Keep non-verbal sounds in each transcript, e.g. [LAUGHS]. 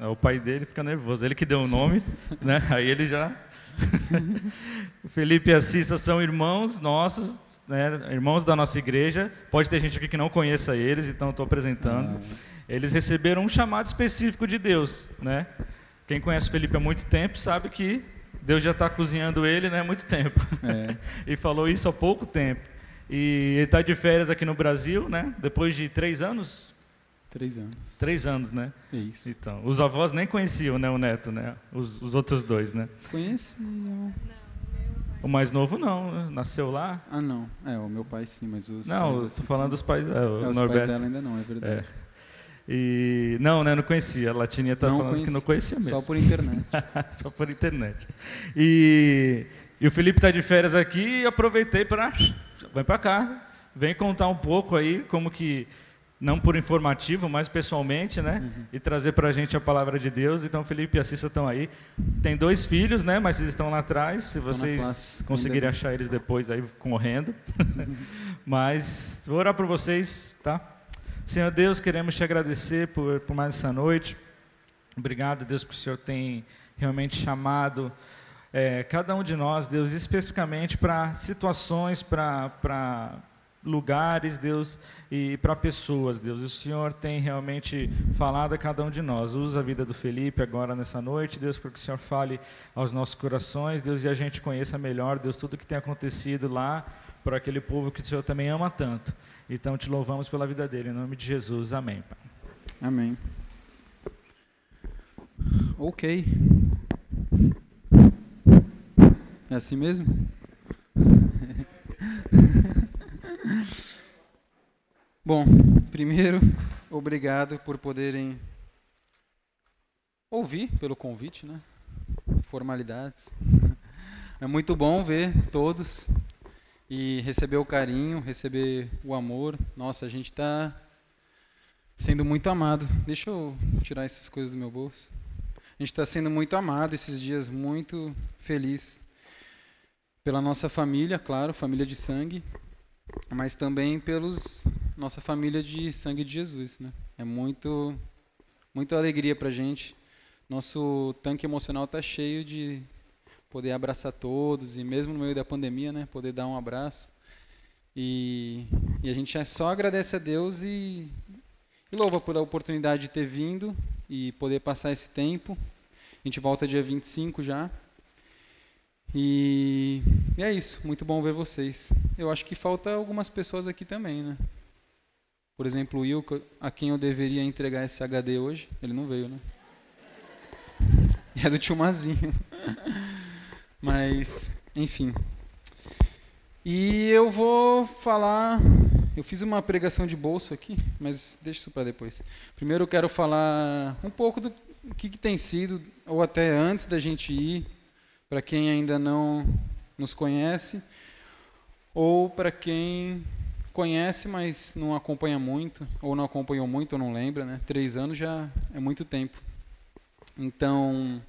O pai dele fica nervoso. Ele que deu o nome, [LAUGHS] né? Aí ele já. [LAUGHS] Felipe e a Cissa são irmãos nossos, né? irmãos da nossa igreja. Pode ter gente aqui que não conheça eles, então estou apresentando. Ah. Eles receberam um chamado específico de Deus, né? Quem conhece o Felipe há muito tempo sabe que Deus já está cozinhando ele né, há muito tempo. É. [LAUGHS] e falou isso há pouco tempo. E ele está de férias aqui no Brasil, né? Depois de três anos. Três anos. Três anos, né? Isso. Então, os avós nem conheciam, né, o neto, né? Os, os outros dois, né? Conheciam. O mais novo não, nasceu lá. Ah, não. É, o meu pai sim, mas os Não, estou falando dos pais. É, o é, os Norberto. pais dela ainda não, é verdade. É. E não, né, não conhecia. A Latininha estava falando conheci, que não conhecia mesmo. Só por internet. [LAUGHS] só por internet. E, e o Felipe está de férias aqui e aproveitei para vem para cá, vem contar um pouco aí como que não por informativo, mas pessoalmente, né? Uhum. E trazer para a gente a palavra de Deus. Então, Felipe e a Cissa estão aí. Tem dois filhos, né? Mas eles estão lá atrás. Se vocês conseguirem achar eles depois, aí correndo. Uhum. [LAUGHS] mas vou orar por vocês, tá? Senhor Deus, queremos te agradecer por, por mais essa noite. Obrigado, Deus, porque o Senhor tem realmente chamado é, cada um de nós, Deus, especificamente para situações, para lugares, Deus, e para pessoas, Deus. O Senhor tem realmente falado a cada um de nós. Usa a vida do Felipe agora nessa noite, Deus, para que o Senhor fale aos nossos corações, Deus, e a gente conheça melhor, Deus, tudo que tem acontecido lá para aquele povo que o Senhor também ama tanto. Então te louvamos pela vida dele, em nome de Jesus. Amém. Pai. Amém. Ok. É assim mesmo? [LAUGHS] Bom, primeiro, obrigado por poderem ouvir pelo convite, né? Formalidades. É muito bom ver todos e receber o carinho, receber o amor. Nossa, a gente está sendo muito amado. Deixa eu tirar essas coisas do meu bolso. A gente está sendo muito amado esses dias, muito feliz pela nossa família, claro, família de sangue, mas também pelos nossa família de sangue de Jesus, né? É muito, muita alegria para gente. Nosso tanque emocional está cheio de poder abraçar todos e mesmo no meio da pandemia, né, poder dar um abraço. E, e a gente só agradece a Deus e, e louva por a oportunidade de ter vindo e poder passar esse tempo. A gente volta dia 25 já. E, e é isso, muito bom ver vocês. Eu acho que falta algumas pessoas aqui também, né? Por exemplo, o Will, a quem eu deveria entregar esse HD hoje, ele não veio, né? É do tio Mazinho. [LAUGHS] Mas, enfim. E eu vou falar. Eu fiz uma pregação de bolso aqui, mas deixa isso para depois. Primeiro eu quero falar um pouco do que, que tem sido, ou até antes da gente ir, para quem ainda não nos conhece, ou para quem conhece, mas não acompanha muito, ou não acompanhou muito, ou não lembra, né? Três anos já é muito tempo. Então,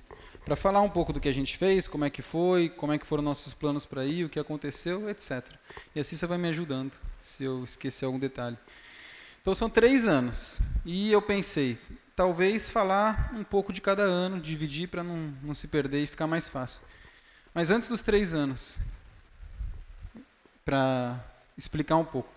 para falar um pouco do que a gente fez, como é que foi, como é que foram nossos planos para ir, o que aconteceu, etc. E assim você vai me ajudando, se eu esquecer algum detalhe. Então são três anos. E eu pensei, talvez falar um pouco de cada ano, dividir para não, não se perder e ficar mais fácil. Mas antes dos três anos, para explicar um pouco.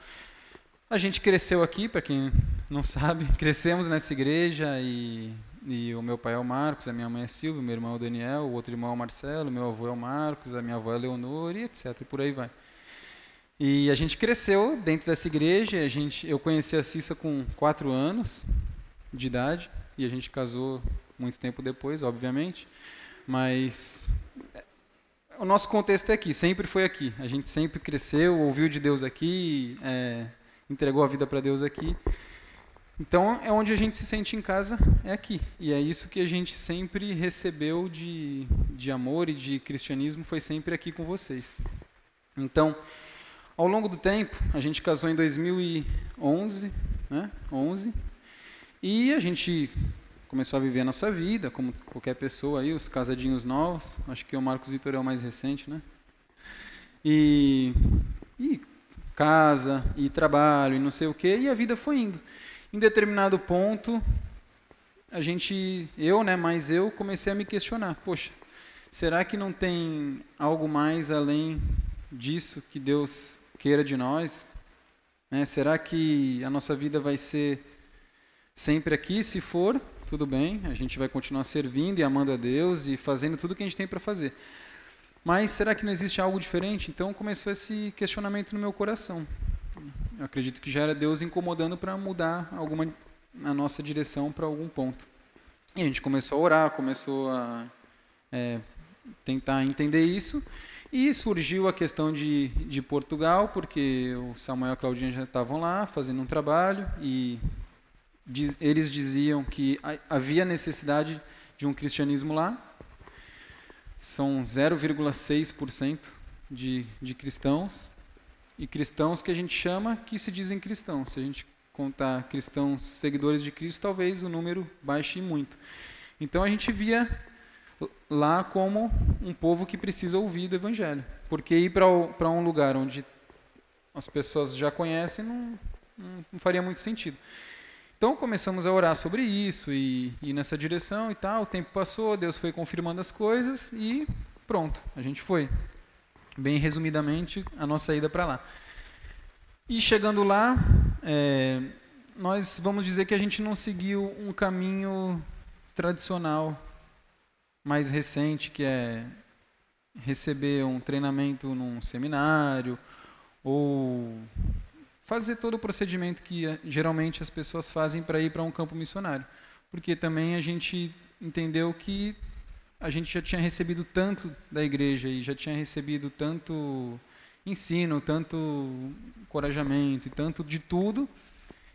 A gente cresceu aqui, para quem não sabe, [LAUGHS] crescemos nessa igreja e e o meu pai é o Marcos, a minha mãe é Silvia, meu irmão é o Daniel, o outro irmão é o Marcelo, meu avô é o Marcos, a minha avó é a Leonor e etc. E por aí vai. E a gente cresceu dentro dessa igreja. A gente, eu conheci a Cissa com quatro anos de idade e a gente casou muito tempo depois, obviamente. Mas o nosso contexto é aqui, sempre foi aqui. A gente sempre cresceu, ouviu de Deus aqui, é, entregou a vida para Deus aqui. Então é onde a gente se sente em casa, é aqui. E é isso que a gente sempre recebeu de, de amor e de cristianismo, foi sempre aqui com vocês. Então, ao longo do tempo, a gente casou em 2011, né? 11, e a gente começou a viver a nossa vida, como qualquer pessoa aí, os casadinhos novos. Acho que o Marcos Vitor é o mais recente, né? E, e casa, e trabalho, e não sei o quê, e a vida foi indo. Em determinado ponto, a gente, eu, né, mas eu comecei a me questionar, poxa, será que não tem algo mais além disso que Deus queira de nós? Né? Será que a nossa vida vai ser sempre aqui? Se for, tudo bem, a gente vai continuar servindo e amando a Deus e fazendo tudo o que a gente tem para fazer. Mas será que não existe algo diferente? Então começou esse questionamento no meu coração. Eu acredito que já era Deus incomodando para mudar alguma a nossa direção para algum ponto. E a gente começou a orar, começou a é, tentar entender isso. E surgiu a questão de, de Portugal, porque o Samuel e a Claudinha já estavam lá fazendo um trabalho e diz, eles diziam que havia necessidade de um cristianismo lá. São 0,6% de, de cristãos, e cristãos que a gente chama que se dizem cristãos. Se a gente contar cristãos seguidores de Cristo, talvez o número baixe muito. Então a gente via lá como um povo que precisa ouvir do Evangelho. Porque ir para um lugar onde as pessoas já conhecem não, não, faria muito sentido. Então começamos a orar sobre isso e ir nessa direção e tal. O tempo passou, Deus foi confirmando as coisas e pronto, a gente foi. Bem resumidamente, a nossa ida para lá. E chegando lá, é, nós vamos dizer que a gente não seguiu um caminho tradicional, mais recente, que é receber um treinamento num seminário ou fazer todo o procedimento que eh, geralmente as pessoas fazem para ir para um campo missionário. Porque também a gente entendeu que a gente já tinha recebido tanto da igreja e já tinha recebido tanto ensino, tanto encorajamento e tanto de tudo,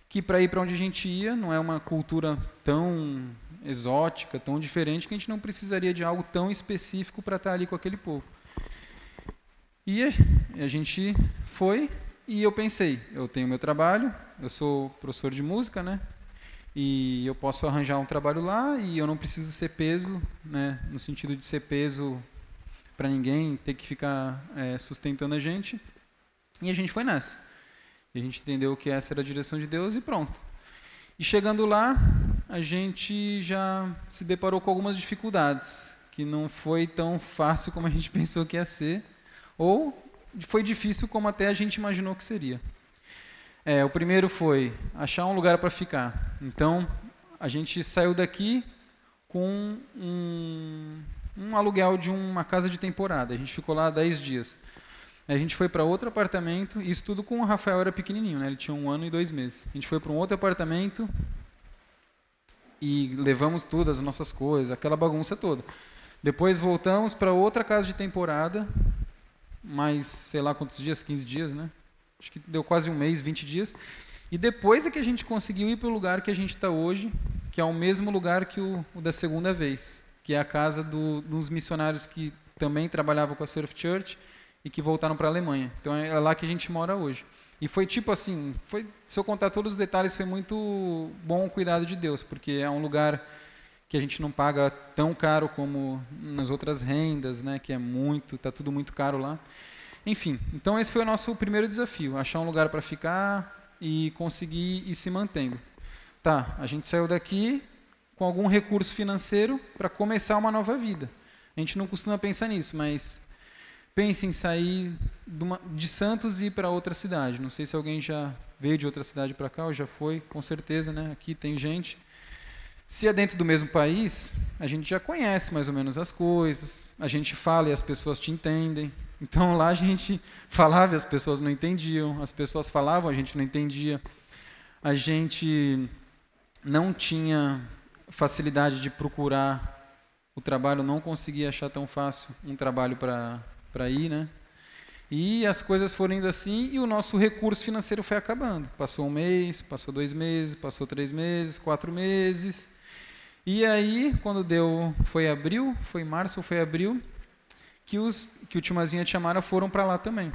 que para ir para onde a gente ia, não é uma cultura tão exótica, tão diferente, que a gente não precisaria de algo tão específico para estar ali com aquele povo. E a gente foi e eu pensei, eu tenho meu trabalho, eu sou professor de música, né? E eu posso arranjar um trabalho lá e eu não preciso ser peso, né? No sentido de ser peso para ninguém, ter que ficar é, sustentando a gente. E a gente foi nessa. E a gente entendeu que essa era a direção de Deus e pronto. E chegando lá, a gente já se deparou com algumas dificuldades, que não foi tão fácil como a gente [LAUGHS] pensou que ia ser, ou foi difícil como até a gente imaginou que seria. É, o primeiro foi achar um lugar para ficar. Então, a gente saiu daqui com um, um aluguel de uma casa de temporada. A gente ficou lá 10 dias. A gente foi para outro apartamento, isso tudo com o Rafael era pequenininho, né? ele tinha um ano e dois meses. A gente foi para um outro apartamento e levamos todas as nossas coisas, aquela bagunça toda. Depois voltamos para outra casa de temporada, mais sei lá quantos dias, 15 dias, né? Acho que deu quase um mês, 20 dias. E depois é que a gente conseguiu ir para o lugar que a gente está hoje, que é o mesmo lugar que o, o da segunda vez que é a casa do, dos missionários que também trabalhavam com a Surf Church e que voltaram para a Alemanha. Então é lá que a gente mora hoje. E foi tipo assim, foi, se eu contar todos os detalhes, foi muito bom o cuidado de Deus, porque é um lugar que a gente não paga tão caro como nas outras rendas, né, que é muito, tá tudo muito caro lá. Enfim, então esse foi o nosso primeiro desafio, achar um lugar para ficar e conseguir ir se mantendo. Tá, a gente saiu daqui, com algum recurso financeiro para começar uma nova vida. A gente não costuma pensar nisso, mas pense em sair de, uma, de Santos e ir para outra cidade. Não sei se alguém já veio de outra cidade para cá ou já foi, com certeza, né? Aqui tem gente. Se é dentro do mesmo país, a gente já conhece mais ou menos as coisas, a gente fala e as pessoas te entendem. Então lá a gente [LAUGHS] falava e as pessoas não entendiam, as pessoas falavam, a gente não entendia. A gente não tinha facilidade de procurar o trabalho, não conseguia achar tão fácil um trabalho para ir, né? E as coisas foram indo assim e o nosso recurso financeiro foi acabando. Passou um mês, passou dois meses, passou três meses, quatro meses. E aí, quando deu, foi abril, foi março foi abril, que os que o Timazinha e a Tiamara foram para lá também.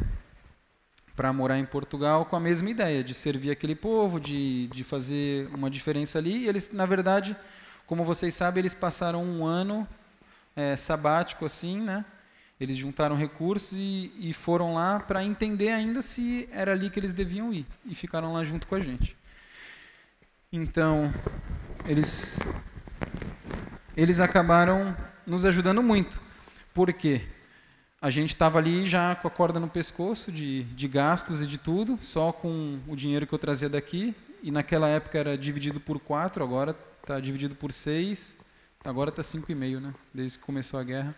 Para morar em Portugal com a mesma ideia, de servir aquele povo, de, de fazer uma diferença ali. E eles, na verdade, como vocês sabem, eles passaram um ano é, sabático assim, né? Eles juntaram recursos e, e foram lá para entender ainda se era ali que eles deviam ir e ficaram lá junto com a gente. Então, eles eles acabaram nos ajudando muito. Por quê? A gente estava ali já com a corda no pescoço de, de gastos e de tudo, só com o dinheiro que eu trazia daqui. E naquela época era dividido por quatro, agora está dividido por seis. Agora está cinco e meio, né? Desde que começou a guerra.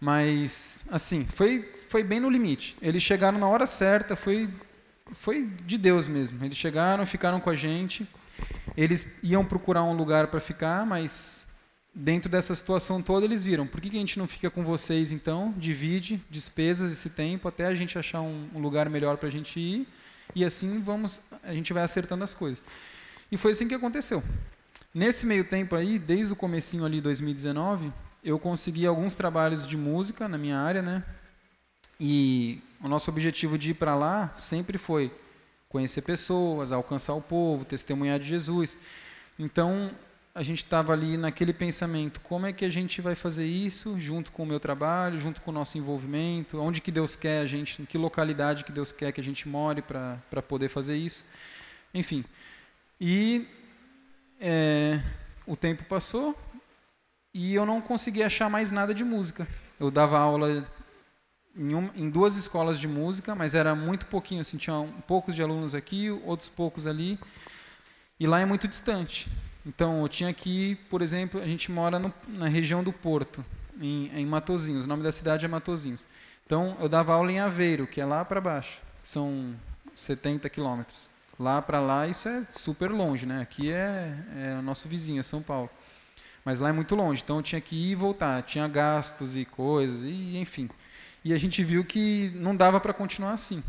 Mas, assim, foi, foi bem no limite. Eles chegaram na hora certa, foi, foi de Deus mesmo. Eles chegaram, ficaram com a gente. Eles iam procurar um lugar para ficar, mas dentro dessa situação toda, eles viram, por que, que a gente não fica com vocês então, divide despesas esse tempo até a gente achar um, um lugar melhor para a gente ir e assim vamos, a gente vai acertando as coisas. E foi assim que aconteceu. Nesse meio tempo aí, desde o comecinho ali 2019, eu consegui alguns trabalhos de música na minha área, né? E o nosso objetivo de ir para lá sempre foi conhecer pessoas, alcançar o povo, testemunhar de Jesus. Então, a gente estava ali naquele pensamento, como é que a gente vai fazer isso junto com o meu trabalho, junto com o nosso envolvimento, onde que Deus quer a gente, em que localidade que Deus quer que a gente more para poder fazer isso. Enfim. E é, o tempo passou e eu não consegui achar mais nada de música. Eu dava aula em, em duas escolas de música, mas era muito pouquinho, assim, tinha um, poucos de alunos aqui, outros poucos ali, e lá é muito distante. Então, eu tinha que por exemplo, a gente mora no, na região do Porto, em, em Matozinhos. O nome da cidade é Matozinhos. Então, eu dava aula em Aveiro, que é lá para baixo. São 70 quilômetros. Lá para lá, isso é super longe, né? Aqui é, é o nosso vizinho, é São Paulo. Mas lá é muito longe, então eu tinha que ir e voltar. Tinha gastos e coisas, e enfim. E a gente viu que não dava para continuar assim.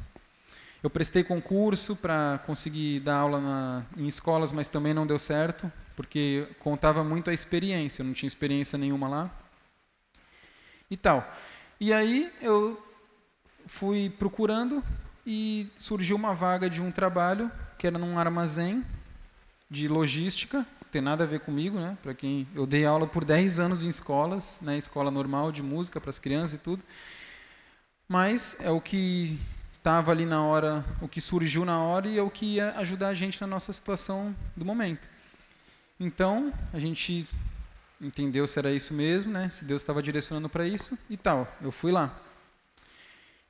Eu prestei concurso para conseguir dar aula na, em escolas, mas também não deu certo porque contava muito a experiência, eu não tinha experiência nenhuma lá. E tal. E aí eu fui procurando e surgiu uma vaga de um trabalho que era num armazém de logística, tem nada a ver comigo, né? Para quem eu dei aula por 10 anos em escolas, né, escola normal de música para as crianças e tudo. Mas é o que estava ali na hora, o que surgiu na hora e é o que ia ajudar a gente na nossa situação do momento. Então, a gente entendeu se era isso mesmo, né? Se Deus estava direcionando para isso e tal. Eu fui lá.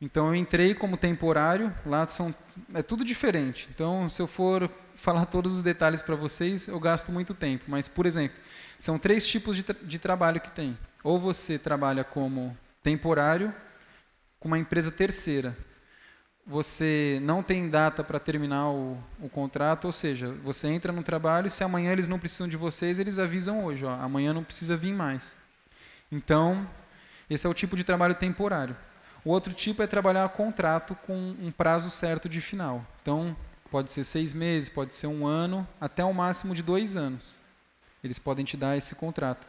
Então eu entrei como temporário, lá são é tudo diferente. Então, se eu for falar todos os detalhes para vocês, eu gasto muito tempo, mas por exemplo, são três tipos de, tra de trabalho que tem. Ou você trabalha como temporário com uma empresa terceira você não tem data para terminar o, o, contrato, ou seja, você entra no trabalho e se amanhã eles não precisam de vocês, eles avisam hoje, ó, amanhã não precisa vir mais. Então, esse é o tipo de trabalho temporário. O outro tipo é trabalhar contrato com um prazo certo de final. Então, pode ser seis meses, pode ser um ano, até o máximo de dois anos. Eles podem te dar esse contrato.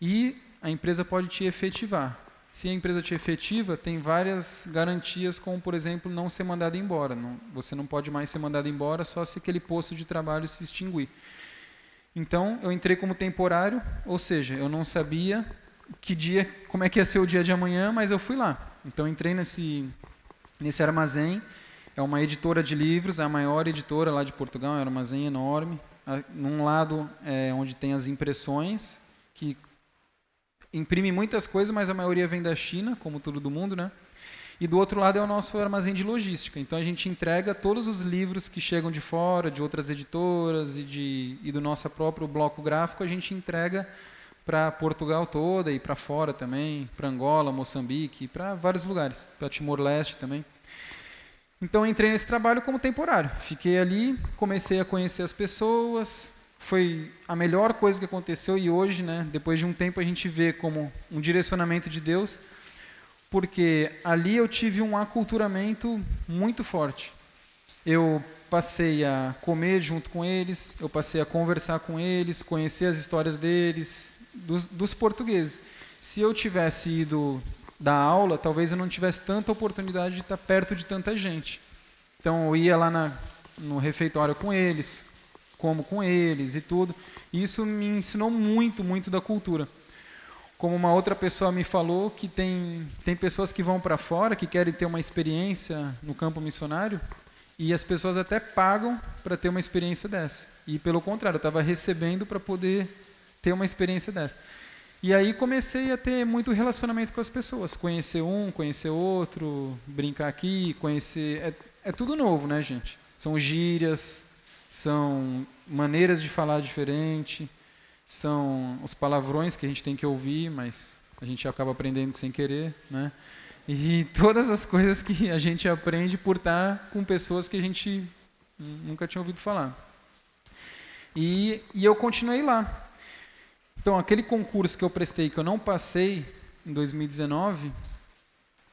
E a empresa pode te efetivar se a empresa te efetiva, tem várias garantias, como, por exemplo, não ser mandado embora. Não, você não pode mais ser mandado embora só se aquele posto de trabalho se extinguir. Então, eu entrei como temporário, ou seja, eu não sabia que dia, como é que ia ser o dia de amanhã, mas eu fui lá. Então, entrei nesse, nesse armazém. É uma editora de livros, é a maior editora lá de Portugal, é um armazém enorme. Num lado é onde tem as impressões, que imprime muitas coisas, mas a maioria vem da China, como tudo do mundo, né? E do outro lado é o nosso armazém de logística. Então a gente entrega todos os livros que chegam de fora, de outras editoras e, de, e do nosso próprio bloco gráfico, a gente entrega para Portugal toda e para fora também, para Angola, Moçambique, para vários lugares, para Timor-Leste também. Então entrei nesse trabalho como temporário. Fiquei ali, comecei a conhecer as pessoas, foi a melhor coisa que aconteceu e hoje, né, depois de um tempo, a gente vê como um direcionamento de Deus, porque ali eu tive um aculturamento muito forte. Eu passei a comer junto com eles, eu passei a conversar com eles, conhecer as histórias deles, dos, dos portugueses. Se eu tivesse ido dar aula, talvez eu não tivesse tanta oportunidade de estar perto de tanta gente. Então eu ia lá na, no refeitório com eles, como com eles e tudo. E isso me ensinou muito, muito da cultura. Como uma outra pessoa me falou que tem, tem pessoas que vão para fora, que querem ter uma experiência no campo missionário, e as pessoas até pagam para ter uma experiência dessa. E pelo contrário, eu estava recebendo para poder ter uma experiência dessa. E aí comecei a ter muito relacionamento com as pessoas, conhecer um, conhecer outro, brincar aqui, conhecer. É, é tudo novo, né, gente? São gírias, são maneiras de falar diferente, são os palavrões que a gente tem que ouvir, mas a gente acaba aprendendo sem querer, né? E [LAUGHS] todas as coisas que a gente aprende por estar com pessoas que a gente nunca tinha ouvido falar. E, e eu continuei lá. Então, aquele concurso que eu prestei, que eu não passei em 2019,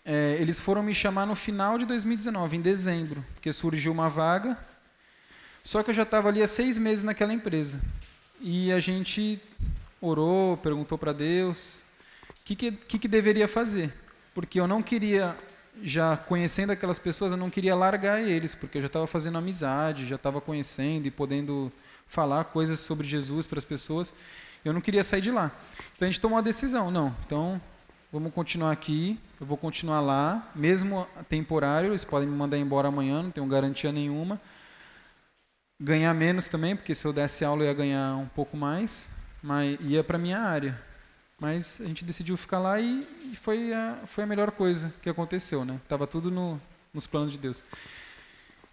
é, eles foram me chamar no final de 2019, em dezembro, porque surgiu uma vaga. Só que eu já estava ali há seis meses naquela empresa. E a gente orou, perguntou para Deus o que, que, que, deveria fazer. Porque eu não queria, já conhecendo aquelas pessoas, eu não queria largar eles, porque eu já estava fazendo amizade, já estava conhecendo e podendo falar coisas sobre Jesus para as pessoas. Eu não queria sair de lá. Então a gente tomou a decisão, não. Então vamos continuar aqui, eu vou continuar lá, mesmo temporário, eles podem me mandar embora amanhã, não tenho garantia nenhuma. Ganhar menos também, porque se eu desse aula eu ia ganhar um pouco mais, mas ia para minha área. Mas a gente decidiu ficar lá e, e, foi, a, foi a melhor coisa que aconteceu, né? Tava tudo no, nos planos de Deus.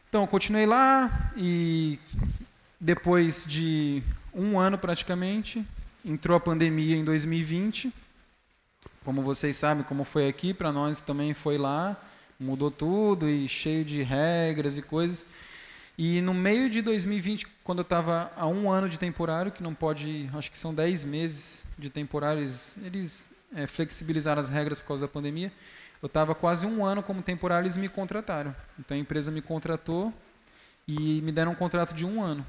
Então continuei lá e depois de um ano praticamente, entrou a pandemia em 2020. Como vocês sabem, como foi aqui, para nós também foi lá, mudou tudo e cheio de regras e coisas. E no meio de 2020, quando eu estava há um ano de temporário, que não pode, acho que são 10 meses de temporário, eles, eles é, flexibilizaram as regras por causa da pandemia. Eu estava quase um ano como temporário, eles me contrataram. Então a empresa me contratou e me deram um contrato de um ano.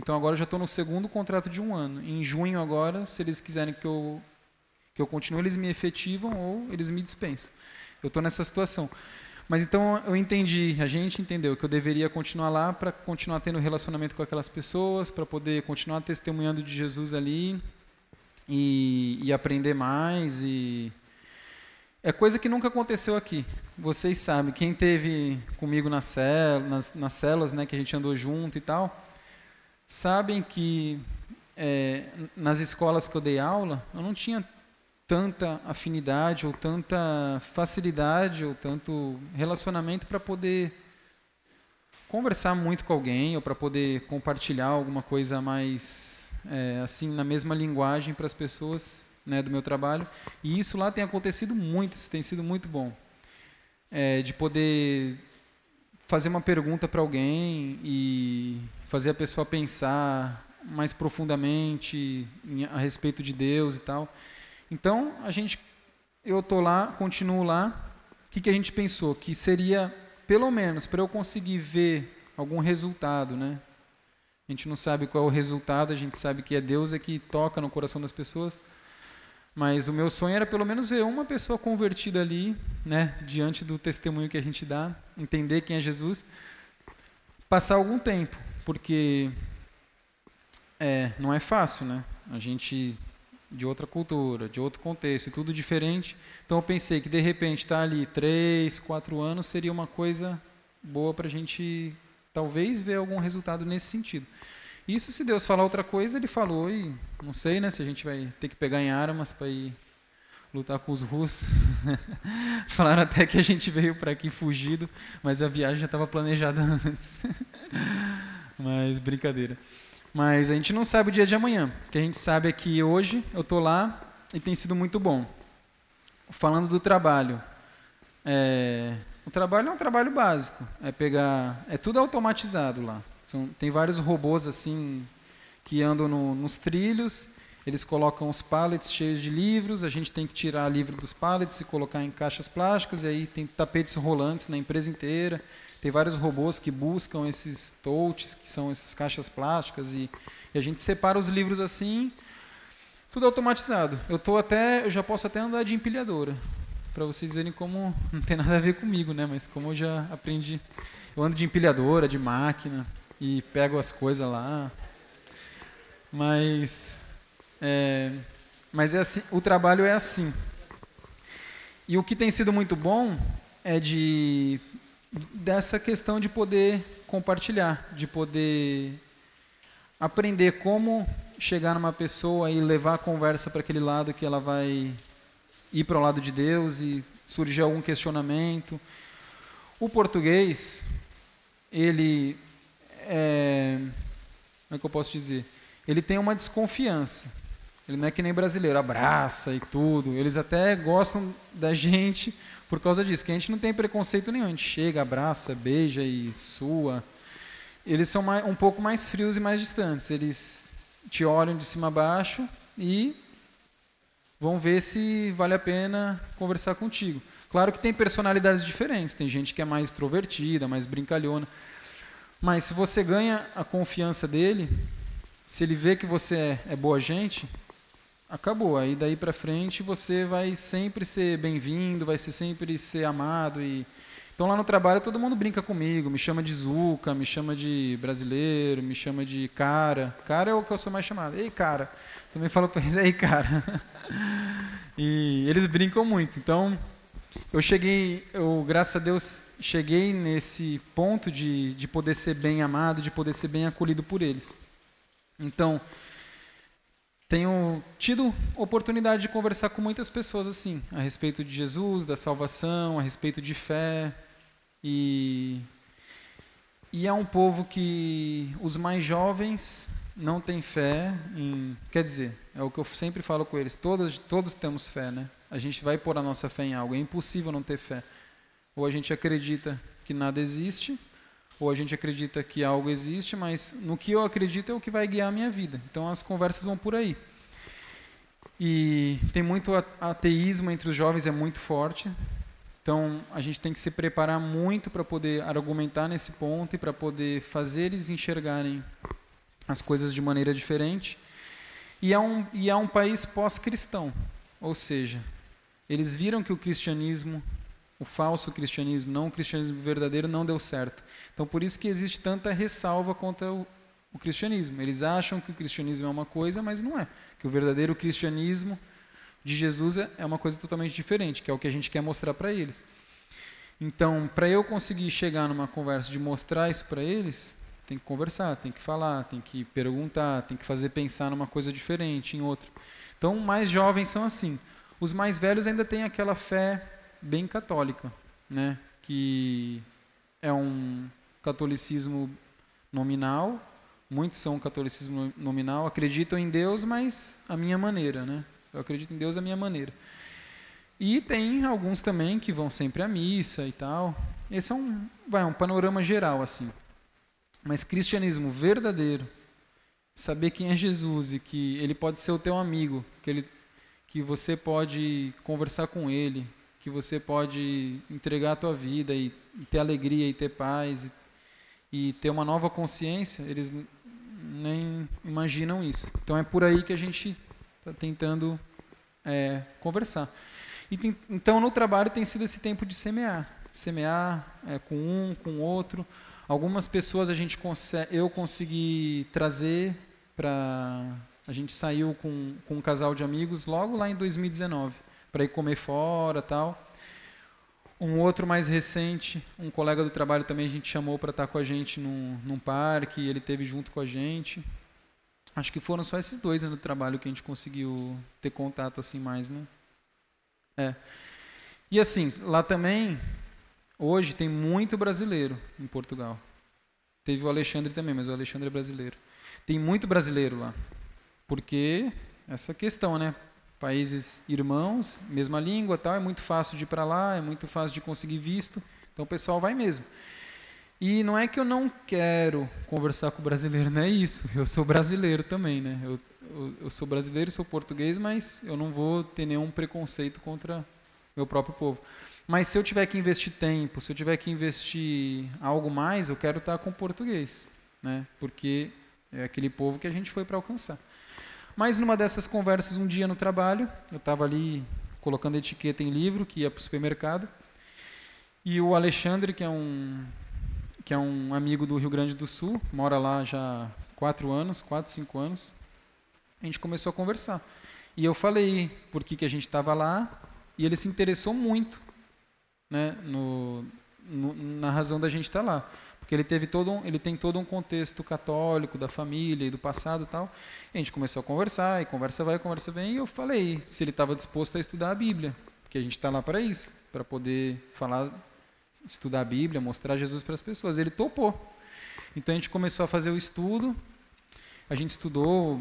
Então agora eu já estou no segundo contrato de um ano. Em junho agora, se eles quiserem que eu que eu continue, eles me efetivam ou eles me dispensam. Eu estou nessa situação. Mas então eu entendi, a gente entendeu que eu deveria continuar lá para continuar tendo relacionamento com aquelas pessoas, para poder continuar testemunhando de Jesus ali e, e aprender mais e é coisa que nunca aconteceu aqui. Vocês sabem, quem teve comigo nas, cel nas, nas células, né, que a gente andou junto e tal, sabem que é, nas escolas que eu dei aula, eu não tinha tanta afinidade ou tanta facilidade ou tanto relacionamento para poder conversar muito com alguém ou para poder compartilhar alguma coisa mais é, assim na mesma linguagem para as pessoas né, do meu trabalho e isso lá tem acontecido muito isso tem sido muito bom é, de poder fazer uma pergunta para alguém e fazer a pessoa pensar mais profundamente a respeito de Deus e tal. Então, a gente, eu tô lá, continuo lá. O que, que a gente pensou? Que seria, pelo menos, para eu conseguir ver algum resultado, né? A gente não sabe qual é o resultado, a gente sabe que é Deus é que toca no coração das pessoas. Mas o meu sonho era pelo menos ver uma pessoa convertida ali, né, diante do testemunho que a gente dá, entender quem é Jesus, passar algum tempo, porque é, não é fácil, né? A gente de outra cultura, de outro contexto, tudo diferente. Então eu pensei que de repente estar tá ali três, quatro anos seria uma coisa boa para a gente talvez ver algum resultado nesse sentido. Isso, se Deus falar outra coisa, ele falou, e não sei né, se a gente vai ter que pegar em armas para ir lutar com os russos. [LAUGHS] Falaram até que a gente veio para aqui fugido, mas a viagem já estava planejada [LAUGHS] antes. mas brincadeira. Mas a gente não sabe o dia de amanhã. O que a gente sabe é que hoje eu estou lá e tem sido muito bom. Falando do trabalho, é, o trabalho é um trabalho básico. É pegar, é tudo automatizado lá. São, tem vários robôs assim que andam no, nos trilhos. Eles colocam os pallets cheios de livros. A gente tem que tirar livro dos pallets e colocar em caixas plásticas. E aí tem tapetes rolantes na empresa inteira. Tem vários robôs que buscam esses totes, que são essas caixas plásticas. E, e a gente separa os livros assim. Tudo automatizado. Eu tô até, eu já posso até andar de empilhadora, para vocês verem como [LAUGHS] não tem nada a ver comigo, né? Mas como eu já aprendi, eu ando de empilhadora, de máquina e pego as coisas lá. Mas, é, mas é assim, o trabalho é assim. E o que tem sido muito bom é de dessa questão de poder compartilhar, de poder aprender como chegar numa pessoa e levar a conversa para aquele lado que ela vai ir para o lado de Deus e surgir algum questionamento. O português, ele é, como é que eu posso dizer? Ele tem uma desconfiança. Ele não é que nem brasileiro, abraça e tudo. Eles até gostam da [LAUGHS] gente por causa disso, que a gente não tem preconceito nenhum. A gente chega, abraça, beija e sua. Eles são mais, um pouco mais frios e mais distantes. Eles te olham de cima a baixo e vão ver se vale a pena conversar contigo. Claro que tem personalidades diferentes. Tem gente que é mais extrovertida, mais brincalhona. Mas se você ganha a confiança dele, se ele vê que você é, é boa gente, acabou. Aí daí para frente você vai sempre ser bem-vindo, vai ser sempre ser amado e então lá no trabalho todo mundo brinca comigo, me chama de Zuca, me chama de brasileiro, me chama de cara. Cara é o que eu sou mais chamado. Ei, cara. Também falo para eles, ei, cara. [LAUGHS] e eles brincam muito. Então, eu cheguei, eu, graças a Deus, cheguei nesse ponto de, de poder ser bem amado, de poder ser bem acolhido por eles. Então, tenho tido oportunidade de conversar com muitas pessoas assim, a respeito de Jesus, da salvação, a respeito de fé. E, e é um povo que os mais jovens não têm fé em. Quer dizer, é o que eu sempre falo com eles: todos, todos temos fé, né? a gente vai pôr a nossa fé em algo. É impossível não ter fé. Ou a gente acredita que nada existe, ou a gente acredita que algo existe, mas no que eu acredito é o que vai guiar a minha vida. Então as conversas vão por aí. E tem muito ateísmo entre os jovens, é muito forte. Então a gente tem que se preparar muito para poder argumentar nesse ponto e para poder fazer eles enxergarem as coisas de maneira diferente. E é um, e é um país pós-cristão, ou seja, eles viram que o cristianismo, o falso cristianismo, não o cristianismo verdadeiro, não deu certo. Então, por isso que existe tanta ressalva contra o, o cristianismo. Eles acham que o cristianismo é uma coisa, mas não é. Que o verdadeiro cristianismo de Jesus é, é uma coisa totalmente diferente, que é o que a gente quer mostrar para eles. Então, para eu conseguir chegar numa conversa de mostrar isso para eles, tem que conversar, tem que falar, tem que perguntar, tem que fazer pensar numa coisa diferente, em outra. Então, mais jovens são assim. Os mais velhos ainda têm aquela fé bem católica, né? que é um catolicismo nominal. Muitos são catolicismo nominal, acreditam em Deus, mas a minha maneira, né? Eu acredito em Deus a minha maneira. E tem alguns também que vão sempre à missa e tal. Esse é um, vai, um panorama geral assim. Mas cristianismo verdadeiro, saber quem é Jesus e que ele pode ser o teu amigo, que ele que você pode conversar com Ele, que você pode entregar a tua vida e ter alegria e ter paz e, e ter uma nova consciência, eles nem imaginam isso. Então é por aí que a gente está tentando é, conversar. E, então no trabalho tem sido esse tempo de semear, semear é, com um, com outro. Algumas pessoas a gente consegue, eu consegui trazer para a gente saiu com, com um casal de amigos logo lá em 2019 para ir comer fora tal. Um outro mais recente, um colega do trabalho também a gente chamou para estar tá com a gente num, num parque, ele teve junto com a gente. Acho que foram só esses dois né, no trabalho que a gente conseguiu ter contato assim mais, né? É. E assim, lá também, hoje tem muito brasileiro em Portugal. Teve o Alexandre também, mas o Alexandre é brasileiro. Tem muito brasileiro lá. Porque essa questão, né? Países irmãos, mesma língua, tal, é muito fácil de ir para lá, é muito fácil de conseguir visto. Então o pessoal vai mesmo. E não é que eu não quero conversar com o brasileiro, não é isso. Eu sou brasileiro também, né? Eu, eu, eu sou brasileiro, sou português, mas eu não vou ter nenhum preconceito contra meu próprio povo. Mas se eu tiver que investir tempo, se eu tiver que investir algo mais, eu quero estar com o português, né? Porque é aquele povo que a gente foi para alcançar. Mas numa dessas conversas, um dia no trabalho, eu estava ali colocando etiqueta em livro, que ia para o supermercado, e o Alexandre, que é um que é um amigo do Rio Grande do Sul, mora lá já quatro anos, quatro, cinco anos, a gente começou a conversar. E eu falei por que, que a gente estava lá, e ele se interessou muito né, no, no, na razão da gente estar tá lá. Porque ele teve todo um, ele tem todo um contexto católico da família e do passado e tal. E a gente começou a conversar, e conversa vai, conversa vem, e eu falei se ele estava disposto a estudar a Bíblia, porque a gente está lá para isso, para poder falar, estudar a Bíblia, mostrar Jesus para as pessoas. Ele topou. Então a gente começou a fazer o estudo, a gente estudou,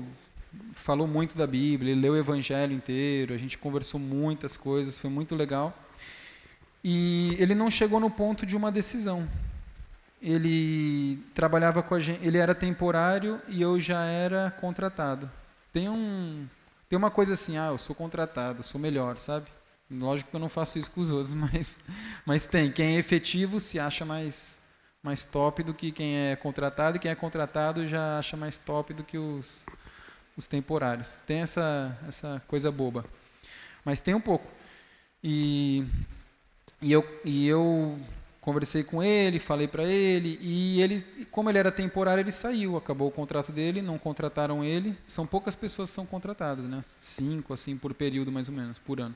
falou muito da Bíblia, leu o Evangelho inteiro, a gente conversou muitas coisas, foi muito legal. E ele não chegou no ponto de uma decisão. Ele trabalhava com a gente, ele era temporário e eu já era contratado. Tem um tem uma coisa assim, ah, eu sou contratado, sou melhor, sabe? Lógico que eu não faço isso com os outros, [LAUGHS] mas mas tem, quem é efetivo se acha mais mais top do que quem é contratado e quem é contratado já acha mais top do que os os temporários. Tem essa essa coisa boba. Mas tem um pouco. E e eu, e eu conversei com ele, falei para ele, e ele, como ele era temporário, ele saiu, acabou o contrato dele, não contrataram ele. São poucas pessoas que são contratadas, né? Cinco, assim, por período mais ou menos, por ano.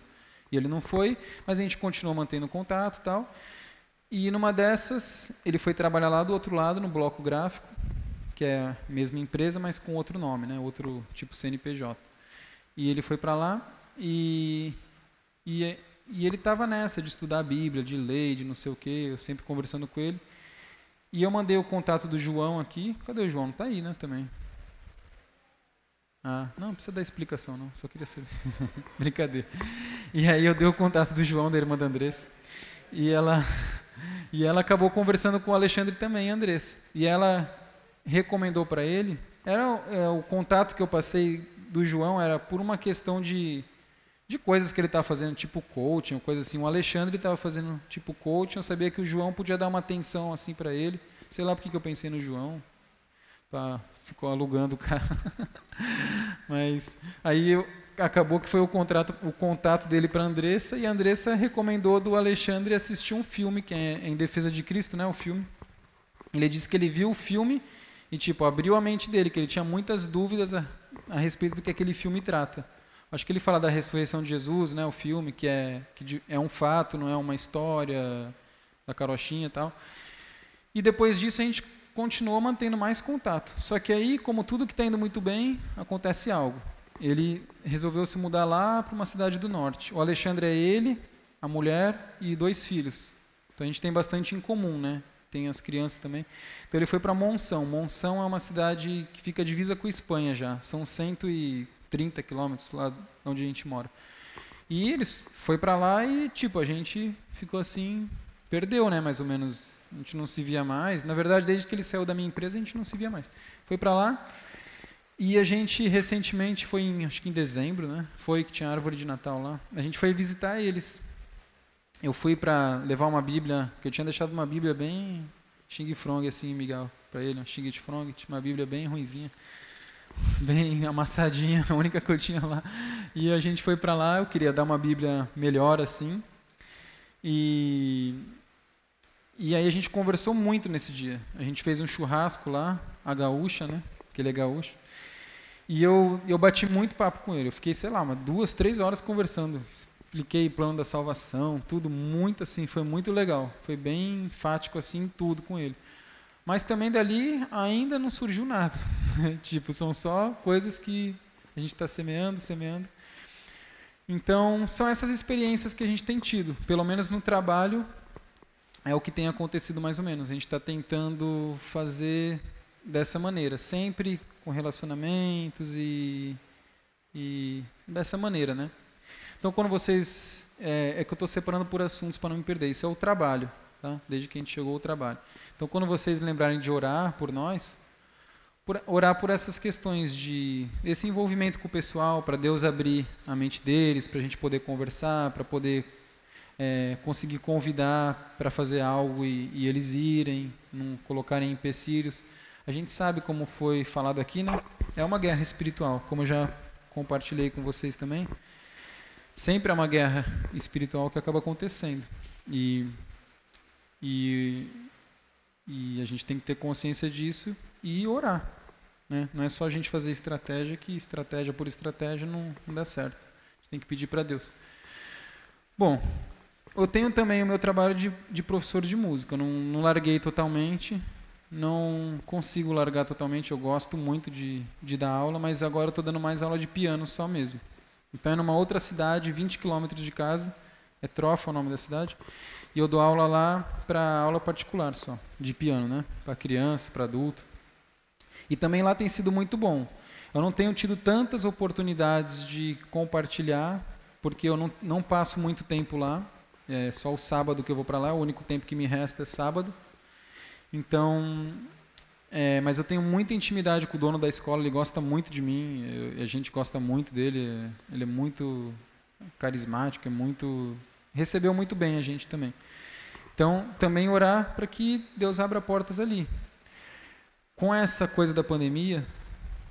E ele não foi, mas a gente continuou mantendo contato tal. E numa dessas, ele foi trabalhar lá do outro lado, no bloco gráfico, que é a mesma empresa, mas com outro nome, né? Outro tipo CNPJ. E ele foi para lá e, e e ele estava nessa de estudar a Bíblia, de ler, de não sei o quê, eu sempre conversando com ele. E eu mandei o contato do João aqui. Cadê o João? Não está aí, né, também. Ah, não, não precisa dar explicação, não. Só queria saber. [LAUGHS] Brincadeira. E aí eu dei o contato do João, da irmã da Andressa. E ela, e ela acabou conversando com o Alexandre também, Andressa. E ela recomendou para ele. Era é, o contato que eu passei do João era por uma questão de de coisas que ele estava fazendo, tipo coaching, coisa assim. O Alexandre estava fazendo tipo coaching, eu sabia que o João podia dar uma atenção assim para ele. Sei lá porque que eu pensei no João. Ficou alugando o cara. [LAUGHS] Mas aí eu, acabou que foi o, contrato, o contato dele para a Andressa, e a Andressa recomendou do Alexandre assistir um filme, que é Em Defesa de Cristo, né, o filme. Ele disse que ele viu o filme e tipo abriu a mente dele, que ele tinha muitas dúvidas a, a respeito do que aquele filme trata. Acho que ele fala da ressurreição de Jesus, né, o filme, que é, que é um fato, não é uma história da carochinha e tal. E depois disso a gente continuou mantendo mais contato. Só que aí, como tudo que está indo muito bem, acontece algo. Ele resolveu se mudar lá para uma cidade do norte. O Alexandre é ele, a mulher e dois filhos. Então a gente tem bastante em comum, né? Tem as crianças também. Então ele foi para Monção. Monção é uma cidade que fica divisa com a Espanha já. São cento e 30 quilômetros lá onde a gente mora. E eles foi para lá e tipo a gente ficou assim perdeu, né, mais ou menos. A gente não se via mais. Na verdade, desde que ele saiu da minha empresa, a gente não se via mais. Foi para lá e a gente recentemente foi em, acho que em dezembro, né? Foi que tinha árvore de Natal lá. A gente foi visitar eles. Eu fui para levar uma Bíblia, que eu tinha deixado uma Bíblia bem xing frong assim, Miguel, para ele, xing frong, uma Bíblia bem ruinzinha bem amassadinha, [LAUGHS] a única que eu tinha lá. E a gente foi para lá, eu queria dar uma Bíblia melhor assim. E e aí a gente conversou muito nesse dia. A gente fez um churrasco lá, a gaúcha, né? Que ele é gaúcho. E eu, eu bati muito papo com ele. Eu fiquei, sei lá, umas duas, três horas conversando. Expliquei o plano da salvação, tudo muito assim, foi muito legal. Foi bem enfático assim, tudo com ele. Mas também dali ainda não surgiu nada. [LAUGHS] tipo, são só coisas que a gente está semeando, semeando. Então, são essas experiências que a gente tem tido. Pelo menos no trabalho, é o que tem acontecido mais ou menos. A gente está tentando fazer dessa maneira, sempre com relacionamentos e, e dessa maneira, né? Então, quando vocês. É, é que eu estou separando por assuntos para não me perder. Isso é o trabalho, tá? Desde que a gente chegou ao trabalho. Então, quando vocês lembrarem de orar por nós, por, orar por essas questões de esse envolvimento com o pessoal, para Deus abrir a mente deles, para a gente poder conversar, para poder é, conseguir convidar para fazer algo e, e, eles irem, não colocarem empecilhos. A gente sabe como foi falado aqui, né? É uma guerra espiritual, como eu já compartilhei com vocês também. Sempre é uma guerra espiritual que acaba acontecendo. E, e e a gente tem que ter consciência disso e orar. Né? Não é só a gente fazer estratégia, que estratégia por estratégia não, não dá certo. A gente tem que pedir para Deus. Bom, eu tenho também o meu trabalho de, de professor de música. Não, não larguei totalmente. não consigo largar totalmente. Eu gosto muito de, de dar aula, mas agora estou dando mais aula de piano só mesmo. Então é numa outra cidade, 20 quilômetros de casa, é Trofa o nome da cidade, e eu dou aula lá para aula particular só, de piano, né? Para criança, para adulto. E também lá tem sido muito bom. Eu não tenho tido tantas oportunidades de compartilhar, porque eu não, não passo muito tempo lá. É só o sábado que eu vou para lá, o único tempo que me resta é sábado. Então, é, mas eu tenho muita intimidade com o dono da escola, ele gosta muito de mim, eu, a gente gosta muito dele, ele é muito carismático, é muito recebeu muito bem a gente também. Então, também orar para que Deus abra portas ali. Com essa coisa da pandemia,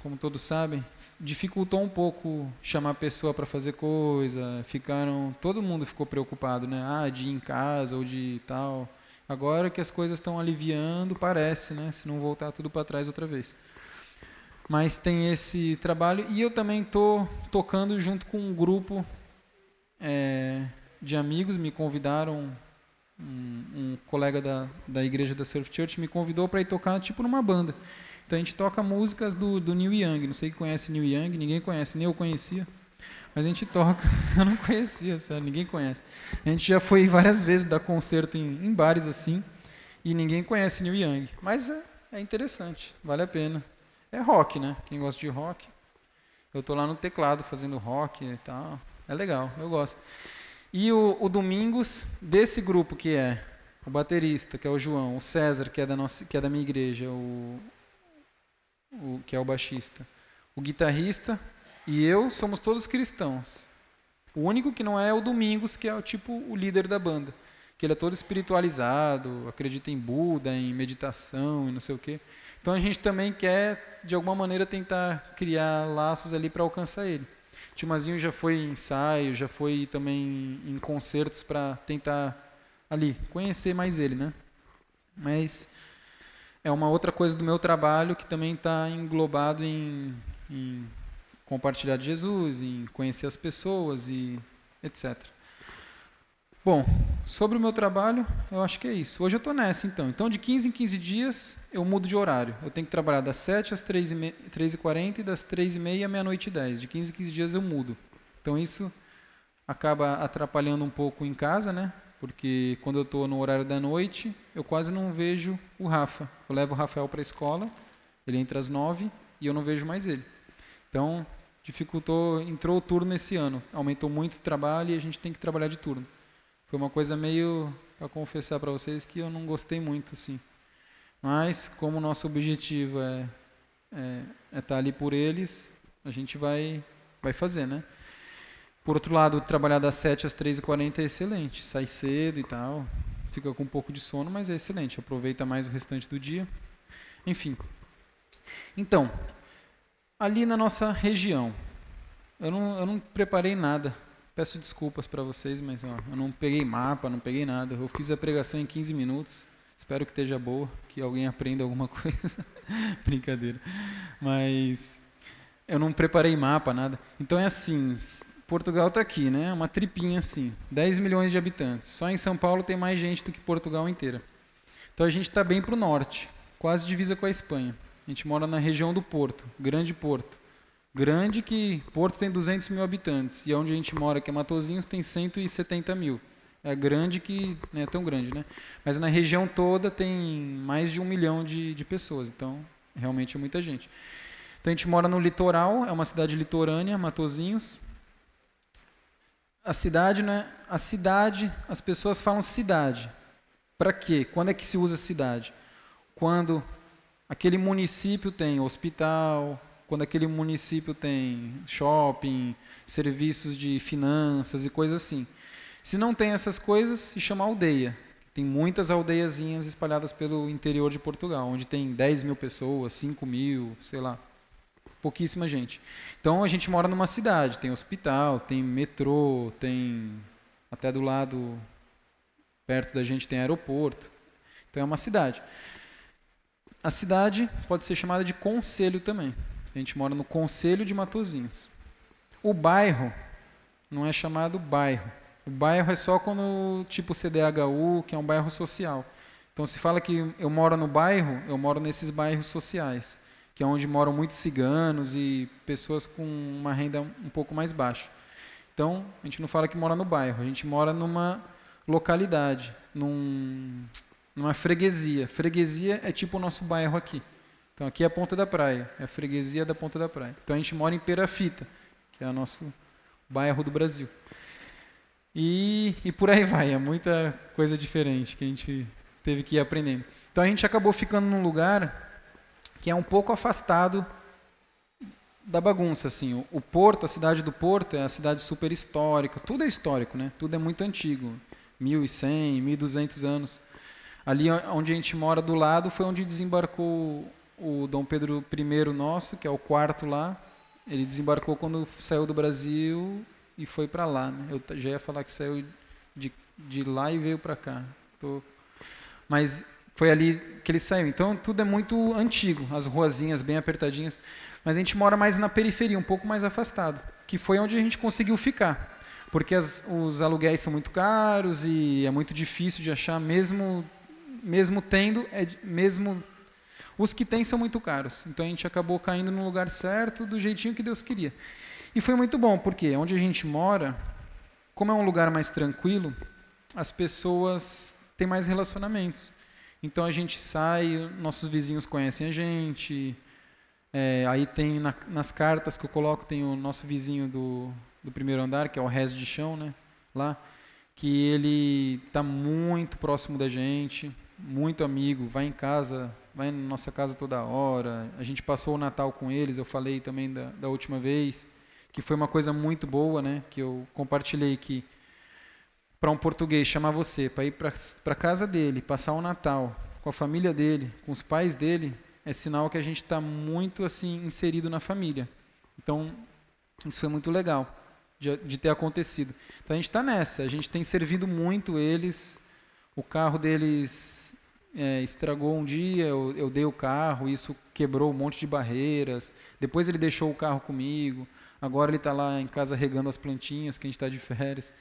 como todos sabem, dificultou um pouco chamar a pessoa para fazer coisa, ficaram, todo mundo ficou preocupado, né? Ah, de ir em casa ou de tal. Agora que as coisas estão aliviando, parece, né? Se não voltar tudo para trás outra vez. Mas tem esse trabalho e eu também estou tocando junto com um grupo é, de amigos, me convidaram um, um colega da, da igreja da Surf Church me convidou para ir tocar tipo numa banda. Então a gente toca músicas do, do Neil Young. Não sei quem conhece Neil Young, ninguém conhece, nem eu conhecia. Mas a gente toca, [LAUGHS] eu não conhecia, sério, ninguém conhece. A gente já foi várias vezes dar concerto em, em bares assim, e ninguém conhece Neil Young. Mas é, é, interessante, vale a pena. É rock, né? Quem gosta de rock. Eu tô lá no teclado fazendo rock e tal. É legal, eu gosto. E o, o Domingos, desse grupo que é o baterista, que é o João, o César, que é da, nossa, que é da minha igreja, o, o, que é o baixista, o guitarrista e eu somos todos cristãos. O único que não é, é o Domingos, que é o tipo o líder da banda, que ele é todo espiritualizado, acredita em Buda, em meditação e não sei o quê. Então a gente também quer de alguma maneira tentar criar laços ali para alcançar ele. Timazinho já foi em ensaio, já foi também em concertos para tentar ali conhecer mais ele, né? Mas é uma outra coisa do meu trabalho que também está englobado em, em compartilhar de Jesus, em conhecer as pessoas e etc. Bom, sobre o meu trabalho, eu acho que é isso. Hoje eu estou nessa, então. Então, de 15 em 15 dias, eu mudo de horário. Eu tenho que trabalhar das 7 às 3h40 e das 3h30 à meia-noite e 10. De 15 em 15 dias eu mudo. Então, isso acaba atrapalhando um pouco em casa, né? Porque quando eu estou no horário da noite, eu quase não vejo o Rafa. Eu levo o Rafael para a escola, ele entra às 9 e eu não vejo mais ele. Então, dificultou, entrou o turno esse ano. Aumentou muito o trabalho e a gente tem que trabalhar de turno. Foi uma coisa meio, para confessar para vocês, que eu não gostei muito, assim. Mas, como nosso objetivo é estar é, é tá ali por eles, a gente vai, vai fazer, né? Por outro lado, trabalhar das 7 às 3h40 é excelente. Sai cedo e tal, fica com um pouco de sono, mas é excelente. Aproveita mais o restante do dia. Enfim. Então, ali na nossa região, eu não, eu não preparei nada Peço desculpas para vocês, mas ó, eu não peguei mapa, não peguei nada. Eu fiz a pregação em 15 minutos. Espero que esteja boa, que alguém aprenda alguma [LAUGHS] coisa. Brincadeira. Mas eu não preparei mapa, nada. Então é assim, Portugal está aqui, né? Uma tripinha assim, 10 milhões de habitantes. Só em São Paulo tem mais gente do que Portugal inteira. Então a gente está bem para o norte, quase divisa com a Espanha. A gente mora na região do Porto, Grande Porto grande que Porto tem 200 mil habitantes e onde a gente mora, que é Matozinhos, tem 170 mil. É grande que não é tão grande, né? Mas na região toda tem mais de um milhão de, de pessoas, então realmente é muita gente. Então a gente mora no litoral, é uma cidade litorânea, Matozinhos. A cidade, né? A cidade, as pessoas falam cidade. Para quê? Quando é que se usa cidade? Quando aquele município tem hospital, quando aquele município tem shopping, serviços de finanças e coisas assim. Se não tem essas coisas, se chama aldeia. Tem muitas aldeiazinhas espalhadas pelo interior de Portugal, onde tem 10 mil pessoas, 5 mil, sei lá, pouquíssima gente. Então a gente mora numa cidade, tem hospital, tem metrô, tem até do lado, perto da gente tem aeroporto. Então é uma cidade. A cidade pode ser chamada de conselho também. A gente mora no Conselho de Matozinhos. O bairro não é chamado bairro. O bairro é só quando, tipo CDHU, que é um bairro social. Então se fala que eu moro no bairro, eu moro nesses bairros sociais, que é onde moram muitos ciganos e pessoas com uma renda um pouco mais baixa. Então a gente não fala que mora no bairro, a gente mora numa localidade, num, numa freguesia. Freguesia é tipo o nosso bairro aqui. Então aqui é a ponta da praia, é a freguesia da ponta da praia. Então a gente mora em Perafita, que é o nosso bairro do Brasil. E, e por aí vai, é muita coisa diferente que a gente teve que ir aprendendo. Então a gente acabou ficando num lugar que é um pouco afastado da bagunça assim. O, Porto, a cidade do Porto é a cidade super histórica, tudo é histórico, né? Tudo é muito antigo, 1100, 1200 anos. Ali onde a gente mora do lado foi onde desembarcou o Dom Pedro I nosso, que é o quarto lá. Ele desembarcou quando saiu do Brasil e foi para lá. Né? Eu já ia falar que saiu de, de lá e veio para cá. Tô mas foi ali que ele saiu. Então tudo é muito antigo, as ruazinhas bem apertadinhas. Mas a gente mora mais na periferia, um pouco mais afastado, que foi onde a gente conseguiu ficar. Porque as, os aluguéis são muito caros e é muito difícil de achar, mesmo, mesmo tendo, é, mesmo os que têm são muito caros. Então a gente acabou caindo no lugar certo, do jeitinho que Deus queria. E foi muito bom, porque onde a gente mora, como é um lugar mais tranquilo, as pessoas tem mais relacionamentos. Então a gente sai, nossos vizinhos conhecem a gente. É, aí tem na, nas cartas que eu coloco tem o nosso vizinho do, do primeiro andar, que é o resto de chão, né? Lá, que ele está muito próximo da gente, muito amigo, vai em casa, vai na nossa casa toda hora. A gente passou o Natal com eles, eu falei também da, da última vez, que foi uma coisa muito boa, né? Que eu compartilhei que para um português chamar você para ir para casa dele, passar o Natal com a família dele, com os pais dele, é sinal que a gente está muito assim inserido na família. Então, isso foi muito legal de, de ter acontecido. Então, a gente está nessa, a gente tem servido muito eles. O carro deles é, estragou um dia, eu, eu dei o carro, isso quebrou um monte de barreiras. Depois ele deixou o carro comigo. Agora ele está lá em casa regando as plantinhas, que a gente está de férias.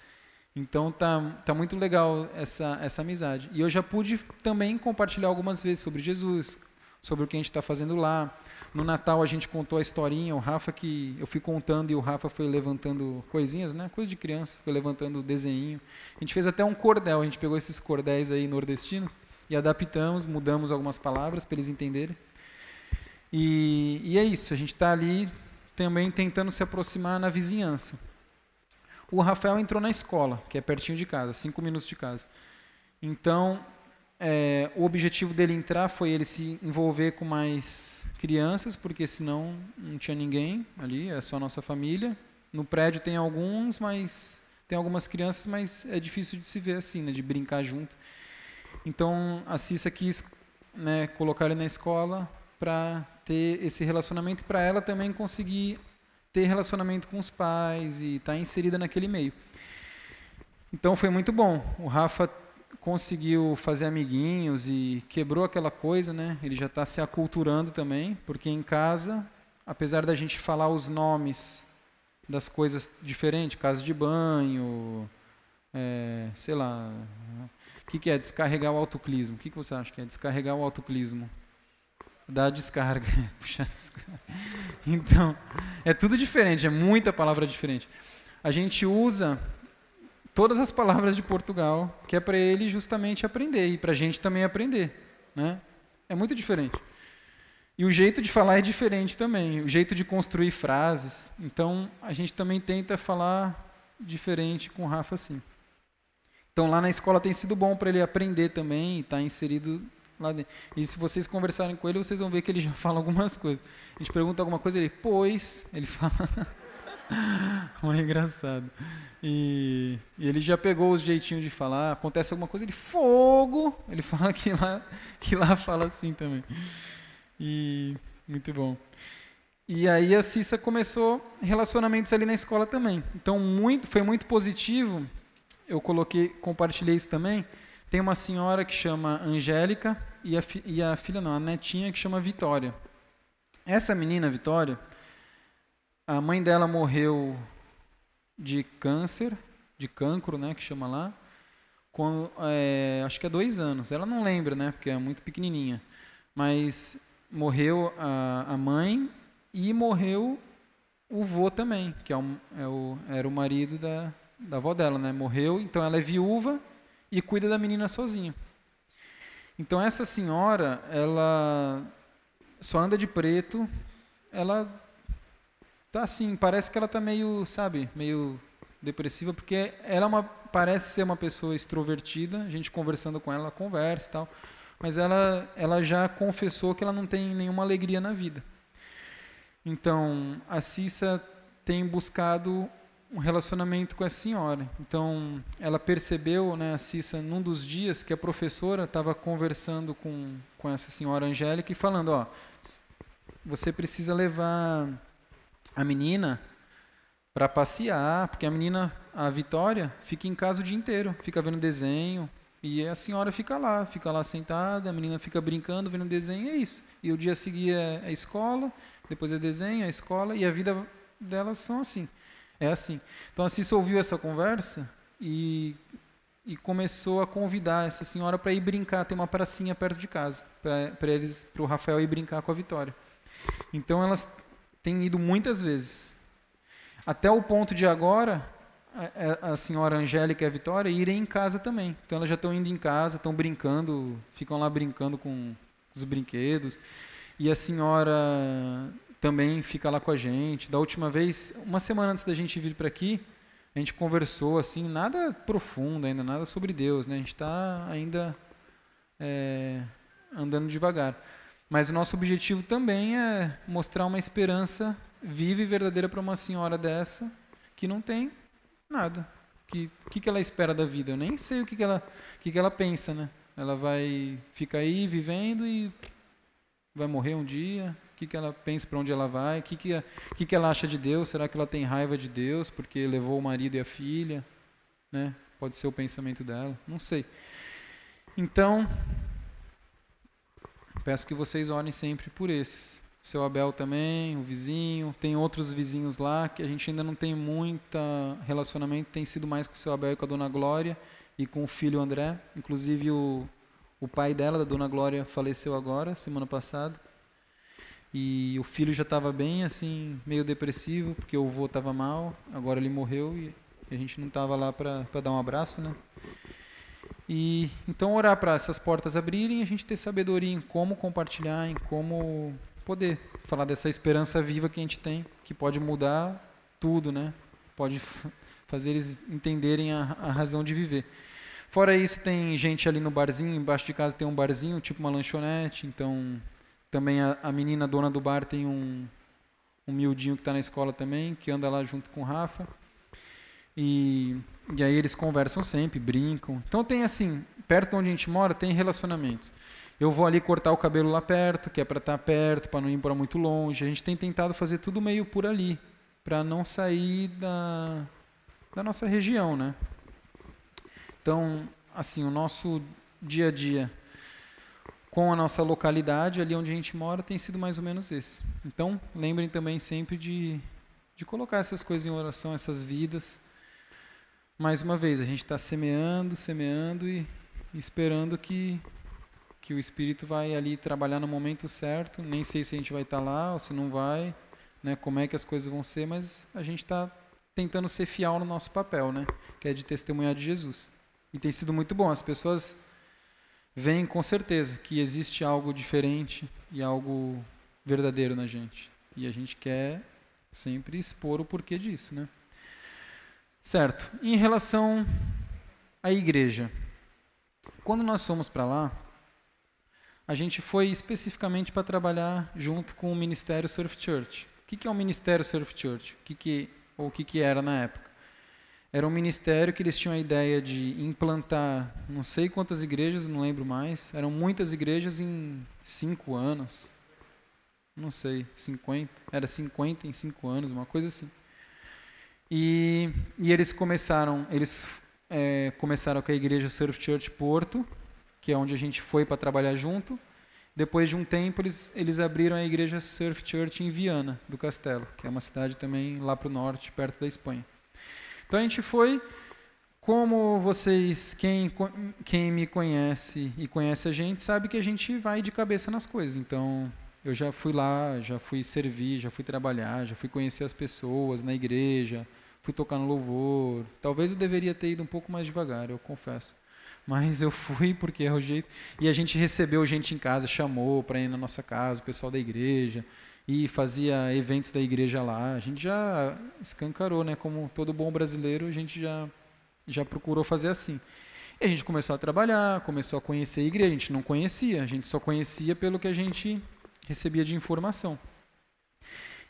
Então tá, tá muito legal essa, essa amizade. E eu já pude também compartilhar algumas vezes sobre Jesus, sobre o que a gente está fazendo lá. No Natal a gente contou a historinha, o Rafa que eu fui contando e o Rafa foi levantando coisinhas, né? Coisa de criança, foi levantando desenho. A gente fez até um cordel, a gente pegou esses cordéis aí nordestinos e adaptamos, mudamos algumas palavras para eles entenderem. E, e é isso, a gente está ali também tentando se aproximar na vizinhança o Rafael entrou na escola, que é pertinho de casa, cinco minutos de casa. Então, é, o objetivo dele entrar foi ele se envolver com mais crianças, porque senão não tinha ninguém ali, é só nossa família. No prédio tem alguns, mas tem algumas crianças, mas é difícil de se ver assim, né, de brincar junto. Então, a Cissa quis né, colocar ele na escola para ter esse relacionamento, para ela também conseguir ter relacionamento com os pais e estar tá inserida naquele meio. Então foi muito bom. O Rafa conseguiu fazer amiguinhos e quebrou aquela coisa, né? Ele já está se aculturando também, porque em casa, apesar da gente falar os nomes das coisas diferentes, casa de banho, é, sei lá, o que, que é descarregar o autoclismo? O que, que você acha que é descarregar o autoclismo? da descarga, [LAUGHS] puxar descarga. Então, é tudo diferente, é muita palavra diferente. A gente usa todas as palavras de Portugal, que é para ele justamente aprender e para a gente também aprender, né? É muito diferente. E o jeito de falar é diferente também, o jeito de construir frases. Então, a gente também tenta falar diferente com o Rafa assim. Então, lá na escola tem sido bom para ele aprender também e estar tá inserido lá dentro. E se vocês conversarem com ele, vocês vão ver que ele já [LAUGHS] fala algumas coisas. A gente pergunta alguma coisa, ele, pois, ele fala. [LAUGHS] Muito engraçado. E, e, ele já pegou os jeitinhos de falar. Acontece alguma coisa, ele, fogo! Ele [LAUGHS] fala que lá, que lá fala assim também. E muito bom. E aí a Cissa começou relacionamentos ali na escola também. Então muito, foi muito positivo. Eu coloquei, compartilhei isso também tem uma senhora que chama Angélica e a, e a filha não, a netinha que chama Vitória. Essa menina, Vitória, a mãe dela morreu de câncer, de cancro, né, que chama lá. é, acho que há dois anos. Ela não lembra, né? Porque é muito pequenininha. Mas morreu a, a mãe e morreu o vô também, que é, um, é o, era o marido da, da avó dela, né? Morreu, então ela é viúva e cuida da menina sozinha. Então essa senhora, ela só anda de preto, ela tá assim, parece que ela tá meio, sabe, meio depressiva, porque ela é uma, parece ser uma pessoa extrovertida, a gente conversando com ela, ela conversa e tal, mas ela, ela já confessou que ela não tem nenhuma alegria na vida. Então, a Cissa tem buscado um relacionamento com a senhora. Então, ela percebeu, né, a Cissa, num dos dias que a professora estava conversando com, com essa senhora Angélica e falando, ó, você precisa levar a menina para passear, porque a menina, a Vitória, fica em casa o dia inteiro, fica vendo desenho, e a senhora fica lá, fica lá sentada, a menina fica brincando, vendo desenho, e é isso. E o dia seguinte é a escola, depois é desenho, a escola, e a vida delas são assim. É assim. Então a Cissa ouviu essa conversa e, e começou a convidar essa senhora para ir brincar. Tem uma pracinha perto de casa, para eles, para o Rafael ir brincar com a Vitória. Então elas têm ido muitas vezes. Até o ponto de agora, a, a senhora Angélica e a Vitória irem em casa também. Então elas já estão indo em casa, estão brincando, ficam lá brincando com os brinquedos. E a senhora também fica lá com a gente. Da última vez, uma semana antes da gente vir para aqui, a gente conversou assim, nada profundo ainda, nada sobre Deus, né? A gente está ainda é, andando devagar. Mas o nosso objetivo também é mostrar uma esperança viva e verdadeira para uma senhora dessa que não tem nada. Que que, que ela espera da vida? Eu nem sei o que, que ela que, que ela pensa, né? Ela vai ficar aí vivendo e vai morrer um dia, que, que ela pensa para onde ela vai, o que, que, que, que ela acha de Deus, será que ela tem raiva de Deus porque levou o marido e a filha? Né? Pode ser o pensamento dela, não sei. Então, peço que vocês orem sempre por esses. Seu Abel também, o vizinho, tem outros vizinhos lá que a gente ainda não tem muito relacionamento, tem sido mais com o seu Abel e com a Dona Glória e com o filho André. Inclusive o, o pai dela, da Dona Glória, faleceu agora, semana passada. E o filho já estava bem assim, meio depressivo, porque o avô estava mal, agora ele morreu e a gente não estava lá para dar um abraço, né? E então orar para essas portas abrirem, a gente ter sabedoria em como compartilhar, em como poder falar dessa esperança viva que a gente tem, que pode mudar tudo, né? Pode fazer eles entenderem a, a razão de viver. Fora isso, tem gente ali no barzinho, embaixo de casa tem um barzinho, tipo uma lanchonete, então também a, a menina dona do bar tem um, um miudinho que está na escola também, que anda lá junto com o Rafa. E, e aí eles conversam sempre, brincam. Então tem assim, perto onde a gente mora, tem relacionamentos. Eu vou ali cortar o cabelo lá perto, que é para estar tá perto, para não ir para muito longe. A gente tem tentado fazer tudo meio por ali, para não sair da, da nossa região, né? Então, assim, o nosso dia a dia com a nossa localidade, ali onde a gente mora, tem sido mais ou menos esse. Então, lembrem também sempre de, de colocar essas coisas em oração, essas vidas. Mais uma vez, a gente está semeando, semeando e, esperando que, que o Espírito vai ali trabalhar no momento certo. Nem sei se a gente vai estar tá lá ou se não vai, né, como é que as coisas vão ser, mas a gente está tentando ser fiel no nosso papel, né, que é de testemunhar de Jesus. E tem sido muito bom. As pessoas vem com certeza que existe algo diferente e algo verdadeiro na gente. E a gente quer sempre expor o porquê disso, né? Certo. Em relação à igreja, quando nós fomos para lá, a gente foi especificamente para trabalhar junto com o Ministério Surf Church. O que é o Ministério Surf Church? O que, que ou o que, que era na época? Era um ministério que eles tinham a ideia de implantar não sei quantas igrejas, não lembro mais. Eram muitas igrejas em cinco anos. Não sei, 50. Era 50 em cinco anos, uma coisa assim. E, e eles começaram, eles é, começaram com a igreja Surf Church Porto, que é onde a gente foi para trabalhar junto. Depois de um tempo, eles, eles abriram a igreja Surf Church em Viana do Castelo, que é uma cidade também lá para o norte, perto da Espanha. Então a gente foi como vocês, quem, quem me conhece e conhece a gente, sabe que a gente vai de cabeça nas coisas. Então, eu já fui lá, já fui servir, já fui trabalhar, já fui conhecer as pessoas na igreja, fui tocar no louvor. Talvez eu deveria ter ido um pouco mais devagar, eu confesso. Mas eu fui porque é o jeito. E a gente recebeu gente em casa, chamou para ir na nossa casa, o pessoal da igreja, e fazia eventos da igreja lá. A gente já escancarou, né? Como todo bom brasileiro, a gente já já procurou fazer assim. E a gente começou a trabalhar, começou a conhecer a igreja. A gente não conhecia, a gente só conhecia pelo que a gente recebia de informação.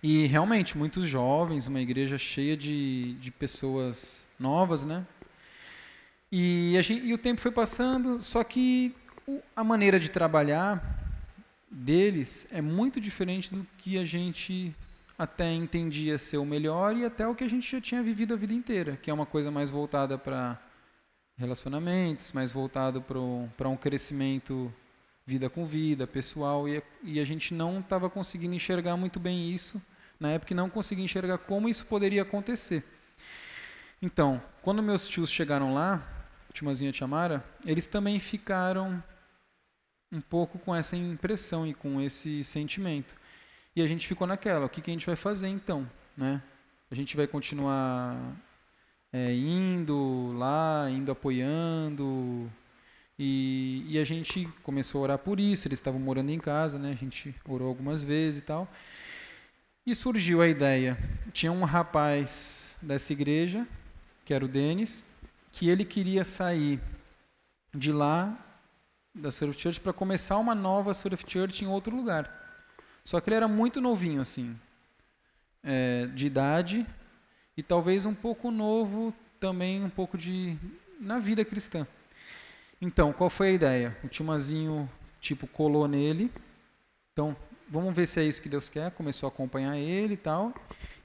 E realmente, muitos jovens, uma igreja cheia de, de pessoas novas, né? E, gente, e o tempo foi passando, só que a maneira de trabalhar deles é muito diferente do que a gente até entendia ser o melhor e até o que a gente já tinha vivido a vida inteira, que é uma coisa mais voltada para relacionamentos, mais voltado para um crescimento vida com vida, pessoal, e, e a gente não estava conseguindo enxergar muito bem isso, na época não conseguia enxergar como isso poderia acontecer. Então, quando meus tios chegaram lá, Timazinha e Tiamara, eles também ficaram um pouco com essa impressão e com esse sentimento. E a gente ficou naquela, o que, que a gente vai fazer então? Né? A gente vai continuar é, indo lá, indo apoiando. E, e, a gente começou a orar por isso, eles estavam morando em casa, né? a gente orou algumas vezes e tal. E surgiu a ideia. Tinha um rapaz dessa igreja, que era o Denis, que ele queria sair de lá, da Surf Church, para começar uma nova Surf Church em outro lugar. Só que ele era muito novinho, assim, é, de idade, e talvez um pouco novo também, um pouco de na vida cristã. Então, qual foi a ideia? O Timazinho, tipo, colou nele. Então, vamos ver se é isso que Deus quer. Começou a acompanhar ele e tal.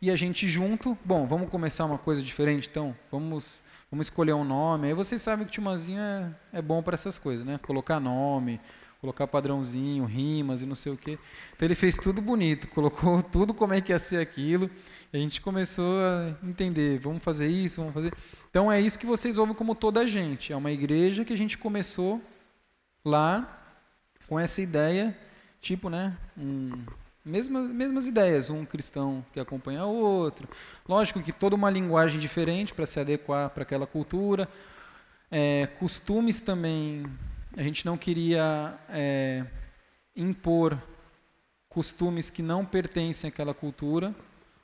E a gente junto, bom, vamos começar uma coisa diferente, então? Vamos, vamos escolher um nome. Aí vocês sabem que o Timazinho é, é bom para essas coisas, né? Colocar nome, colocar padrãozinho, rimas e não sei o quê. Então ele fez tudo bonito, [LAUGHS] colocou tudo como é que ia ser aquilo. E a gente começou a entender, vamos fazer isso, vamos fazer. Então é isso que vocês ouvem como toda a gente. É uma igreja que a gente começou lá com essa ideia, tipo, né, um, mesmas, ideias, um cristão que acompanha o outro. Lógico que toda uma linguagem diferente para se adequar para aquela cultura. É, costumes também a gente não queria é, impor costumes que não pertencem àquela cultura,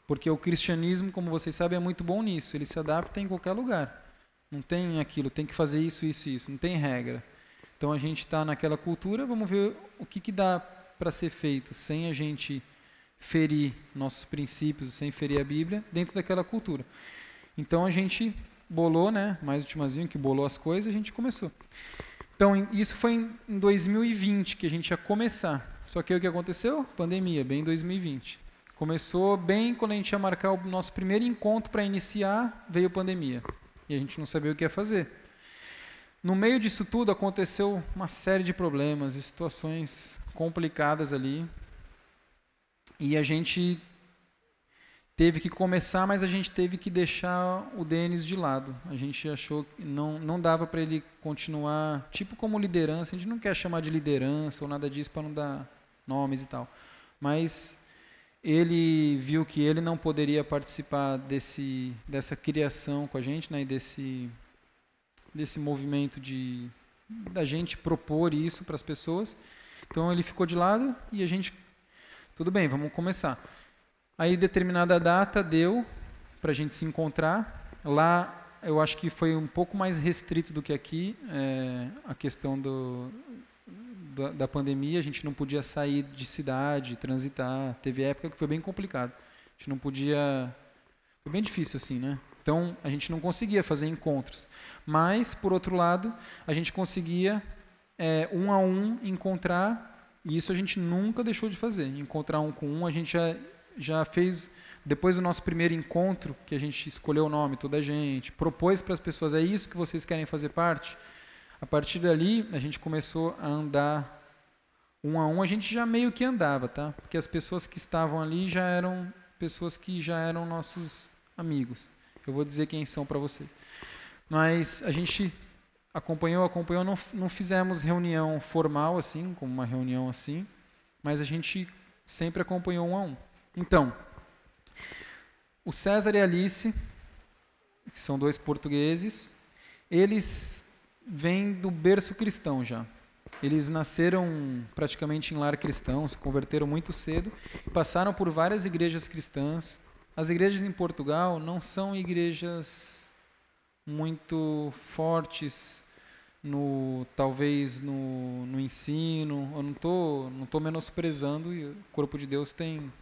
porque o cristianismo, como vocês sabem, é muito bom nisso. Ele se adapta em qualquer lugar. Não tem aquilo, tem que fazer isso, isso, isso. Não tem regra. Então a gente está naquela cultura, vamos ver o que, que dá para ser feito sem a gente ferir nossos princípios, sem ferir a Bíblia, dentro daquela cultura. Então a gente bolou, né? Mais o que bolou as coisas, a gente começou. Então, isso foi em 2020 que a gente ia começar. Só que o que aconteceu? Pandemia, bem em 2020. Começou bem quando a gente ia marcar o nosso primeiro encontro para iniciar, veio pandemia. E a gente não sabia o que ia fazer. No meio disso tudo aconteceu uma série de problemas situações complicadas ali. E a gente teve que começar, mas a gente teve que deixar o Denis de lado. A gente achou que não, não dava para ele continuar, tipo como liderança, a gente não quer chamar de liderança ou nada disso para não dar nomes e tal. Mas ele viu que ele não poderia participar desse, dessa criação com a gente, né, desse, desse movimento de da gente propor isso para as pessoas. Então ele ficou de lado e a gente, tudo bem, vamos começar. Aí, determinada data deu para a gente se encontrar. Lá, eu acho que foi um pouco mais restrito do que aqui, é, a questão do, da, da, pandemia. A gente não podia sair de cidade, transitar. Teve época que foi bem complicado. A gente não podia. Foi bem difícil, assim, né? Então, a gente não conseguia fazer encontros. Mas, por outro lado, a gente conseguia, é, um a um, encontrar. E isso a gente nunca deixou de fazer. Encontrar um com um, a gente já já fez, depois do nosso primeiro encontro, que a gente escolheu o nome, toda a gente, propôs para as pessoas, é isso que vocês querem fazer parte? A partir dali, a gente começou a andar um a um, a gente já meio que andava, tá? Porque as pessoas que estavam ali já eram pessoas que já eram nossos amigos. Eu vou dizer quem são para vocês. Mas a gente acompanhou, acompanhou, não, não fizemos reunião formal assim, como uma reunião assim, mas a gente sempre acompanhou um a um. Então, o César e a Alice, que são dois portugueses, eles vêm do berço cristão já. Eles nasceram praticamente em lar cristão, se converteram muito cedo, passaram por várias igrejas cristãs. As igrejas em Portugal não são igrejas muito fortes no talvez no, no ensino. Eu não estou não tô menosprezando e o corpo de Deus tem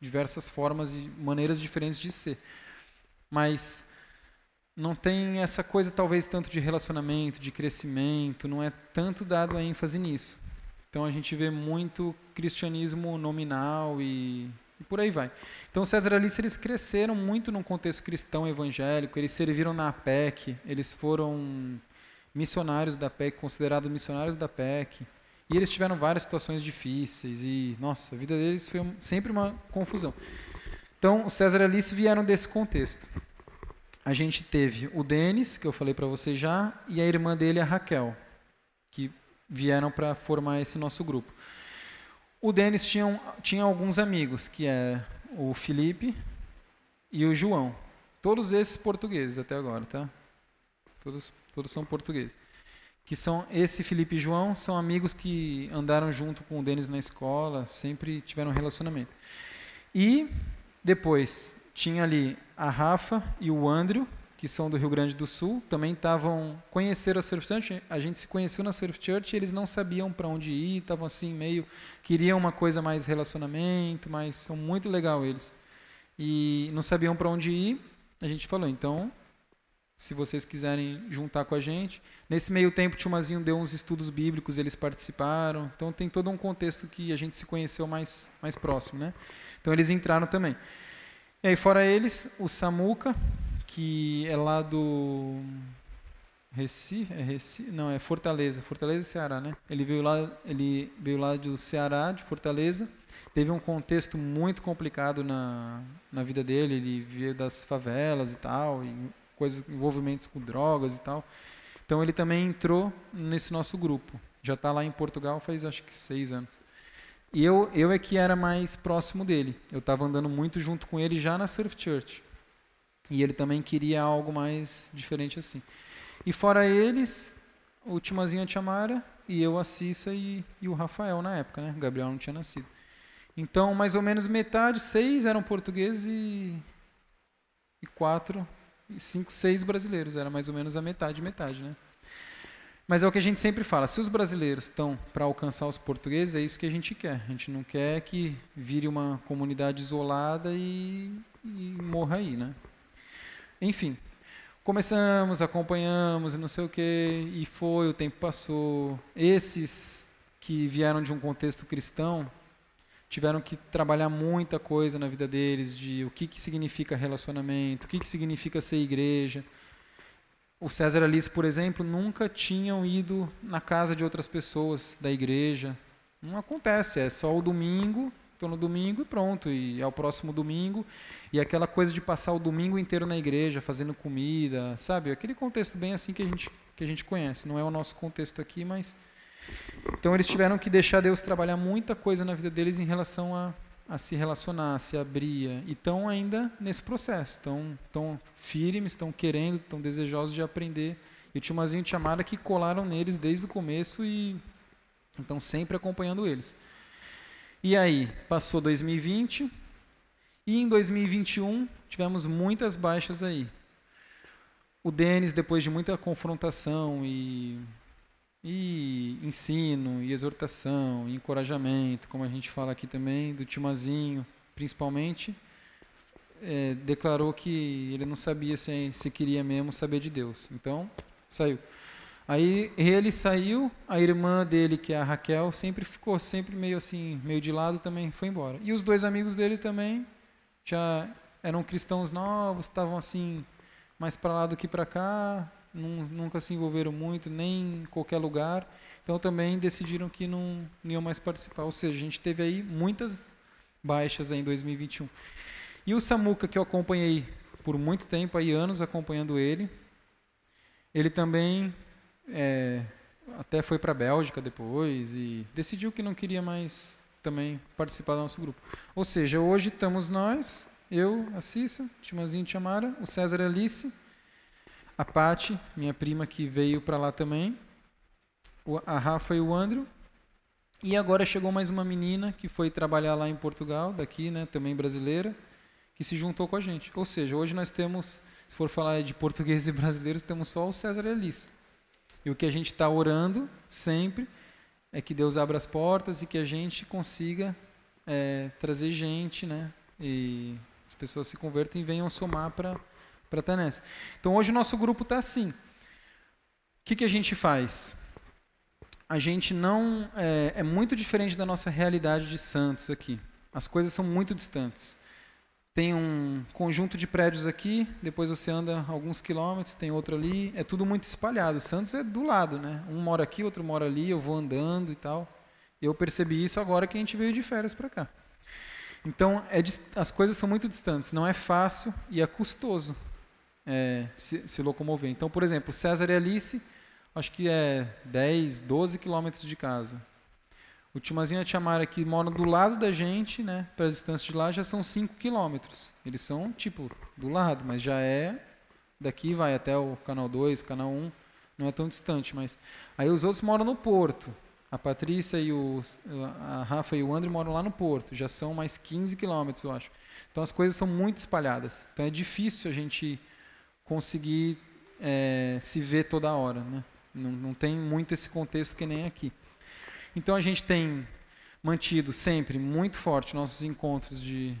diversas formas e maneiras diferentes de ser. Mas não tem essa coisa talvez tanto de relacionamento, de crescimento, não é tanto dado a ênfase nisso. Então a gente vê muito cristianismo nominal e, e por aí vai. Então César Alice eles cresceram muito num contexto cristão evangélico, eles serviram na PEC, eles foram missionários da PEC, considerados missionários da PEC. E eles tiveram várias situações difíceis e, nossa, a vida deles foi sempre uma confusão. Então, César e Alice vieram desse contexto a gente teve o Denis, que eu falei para você já, e a irmã dele, a Raquel, que vieram para formar esse nosso grupo. O Denis tinha, tinha alguns amigos, que é o Felipe e o João. Todos esses portugueses até agora, tá? Todos, todos são portugueses. Que são esse Felipe e João são amigos que andaram junto com o Denis na escola, sempre tiveram um relacionamento. E depois tinha ali a Rafa e o Andrew, que são do Rio Grande do Sul, também estavam conheceram a Surf Church. A gente se conheceu na Surf Church, e eles não sabiam para onde ir, estavam assim meio queriam uma coisa mais relacionamento, mas são muito legal eles. E não sabiam para onde ir. A gente falou, então, se vocês quiserem juntar com a gente. Nesse meio tempo, o Tchumazinho deu uns estudos bíblicos, eles participaram. Então tem todo um contexto que a gente se conheceu mais mais próximo, né? Então eles entraram também. E aí, fora eles, o Samuca, que é lá do Recife, é Recife, não, é Fortaleza, Fortaleza e Ceará, né? Ele veio lá, ele veio lá do Ceará, de Fortaleza. Teve um contexto muito complicado na, na vida dele, ele veio das favelas e tal, e coisas, envolvimentos com drogas e tal. Então ele também entrou nesse nosso grupo. Já está lá em Portugal faz acho que seis anos. E eu, eu é que era mais próximo dele. Eu estava andando muito junto com ele já na Surf Church. E ele também queria algo mais diferente assim. E fora eles, o Timazinho Tiamara, e eu, a Cissa e, e o Rafael na época, né? O Gabriel não tinha nascido. Então, mais ou menos metade, seis eram portugueses e, e quatro, cinco, seis brasileiros. Era mais ou menos a metade, metade, né? Mas é o que a gente sempre fala: se os brasileiros estão para alcançar os portugueses, é isso que a gente quer. A gente não quer que vire uma comunidade isolada e, e morra aí, né? Enfim, começamos, acompanhamos, não sei o que, e foi, o tempo passou. Esses que vieram de um contexto cristão tiveram que trabalhar muita coisa na vida deles, de o que, que significa relacionamento, o que, que significa ser igreja o César Alice, por exemplo, nunca tinham ido na casa de outras pessoas da igreja. Não acontece, é só o domingo, estou no domingo e pronto, e é o próximo domingo. E aquela coisa de passar o domingo inteiro na igreja, fazendo comida, sabe? Aquele contexto bem assim que a gente, que a gente conhece. Não é o nosso contexto aqui, mas. Então eles tiveram que deixar Deus trabalhar muita coisa na vida deles em relação a a se relacionar, a se abrir, e estão ainda nesse processo, estão, estão firmes, estão querendo, estão desejosos de aprender. E Timazinho e Tiamara que colaram neles desde o começo e estão sempre acompanhando eles. E aí, passou 2020, e em 2021 tivemos muitas baixas aí. O Denis, depois de muita confrontação e e ensino, e exortação, e encorajamento, como a gente fala aqui também, do Timazinho, principalmente, é, declarou que ele não sabia se, se queria mesmo saber de Deus. Então, saiu. Aí ele saiu, a irmã dele, que é a Raquel, sempre ficou sempre meio assim, meio de lado, também foi embora. E os dois amigos dele também já eram cristãos novos, estavam assim mais para lá do que para cá, nunca se envolveram muito, nem em qualquer lugar. Então também decidiram que não, não iam mais participar. Ou seja, a gente teve aí muitas baixas aí em 2021. E o Samuca, que eu acompanhei por muito tempo, aí anos acompanhando ele, ele também é, até foi para a Bélgica depois e decidiu que não queria mais também participar do nosso grupo. Ou seja, hoje estamos nós, eu, a Cissa, Timazinho Tiamara, o César e Alice, a Pati, minha prima que veio para lá também, a Rafa e o Andrew. E agora chegou mais uma menina que foi trabalhar lá em Portugal, daqui, né, também brasileira, que se juntou com a gente. Ou seja, hoje nós temos, se for falar de portugueses e brasileiros, temos só o César e Alice. E o que a gente está orando sempre é que Deus abra as portas e que a gente consiga é, trazer gente, né? E as pessoas se convertam e venham somar para para. Então hoje o nosso grupo está assim. O que, que a gente faz? A gente não é, é muito diferente da nossa realidade de Santos aqui. As coisas são muito distantes. Tem um conjunto de prédios aqui, depois você anda alguns quilômetros, tem outro ali, é tudo muito espalhado. Santos é do lado, né? Um mora aqui, outro mora ali, eu vou andando e tal. Eu percebi isso agora que a gente veio de férias para cá. Então, é, as coisas são muito distantes, não é fácil e é custoso é, se, se, locomover. Então, por exemplo, César e Alice, acho que é 10, 12 quilômetros de casa. O Timazinho e a Tiamara, que moram do lado da gente, né, para a distância de lá, já são 5 quilômetros. Eles são, tipo, do lado, mas já é. Daqui vai até o canal 2, canal 1, não é tão distante. mas Aí os outros moram no Porto. A Patrícia e o, a Rafa e o André moram lá no Porto. Já são mais 15 quilômetros, eu acho. Então as coisas são muito espalhadas. Então é difícil a gente conseguir é, se ver toda hora. Né? Não, não tem muito esse contexto que nem aqui. Então a gente tem mantido sempre muito forte nossos encontros de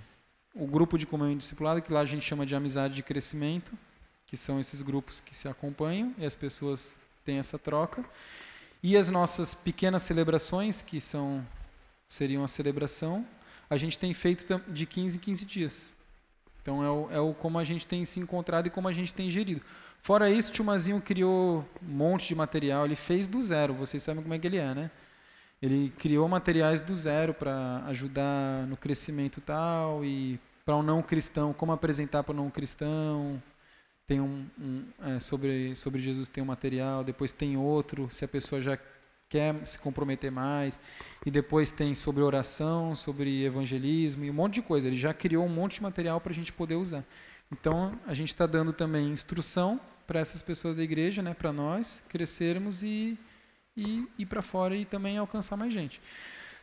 o grupo de comunhão e discipulado, que lá a gente chama de amizade de crescimento, que são esses grupos que se acompanham e as pessoas têm essa troca. E as nossas pequenas celebrações, que são seriam a celebração, a gente tem feito de 15 em 15 dias. Então é o, é o como a gente tem se encontrado e como a gente tem gerido. Fora isso, o Tio Mazinho criou um monte de material, ele fez do zero, vocês sabem como é que ele é, né? Ele criou materiais do zero para ajudar no crescimento tal e para o um não cristão, como apresentar para o não cristão. Tem um, um é, sobre sobre Jesus tem um material, depois tem outro se a pessoa já quer se comprometer mais e depois tem sobre oração, sobre evangelismo e um monte de coisa. Ele já criou um monte de material para a gente poder usar. Então a gente está dando também instrução para essas pessoas da igreja, né, para nós crescermos e e ir para fora e também alcançar mais gente.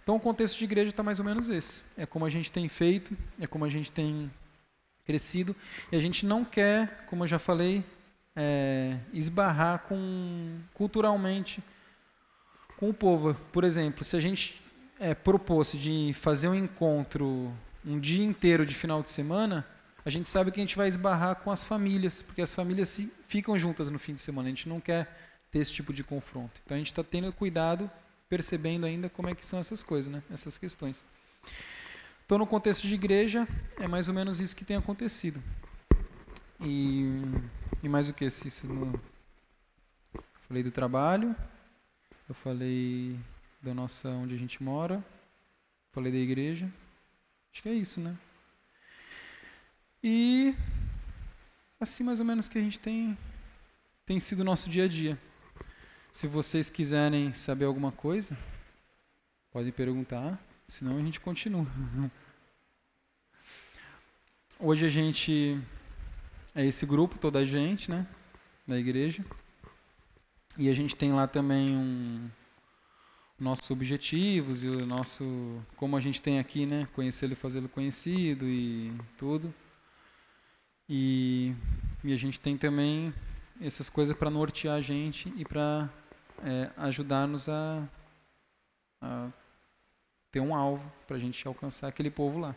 Então, o contexto de igreja está mais ou menos esse. É como a gente tem feito, é como a gente tem crescido. E a gente não quer, como eu já falei, é, esbarrar com, culturalmente com o povo. Por exemplo, se a gente é, propôs de fazer um encontro um dia inteiro de final de semana, a gente sabe que a gente vai esbarrar com as famílias, porque as famílias ficam juntas no fim de semana. A gente não quer ter esse tipo de confronto. Então a gente está tendo cuidado, percebendo ainda como é que são essas coisas, né? essas questões. Então, no contexto de igreja, é mais ou menos isso que tem acontecido. E, e mais o que, Cícero? Falei do trabalho, eu falei da nossa, onde a gente mora, falei da igreja. Acho que é isso, né? E assim mais ou menos que a gente tem tem sido o nosso dia a dia. Se vocês quiserem saber alguma coisa, podem perguntar, senão a gente continua. [LAUGHS] Hoje a gente é esse grupo, toda a gente, né, da igreja. E a gente tem lá também um nossos objetivos e o nosso como a gente tem aqui, né, conhecê-lo e fazê-lo conhecido e tudo. E, e a gente tem também essas coisas para nortear a gente e para é, ajudar-nos a, a, ter um alvo para a gente alcançar aquele povo lá.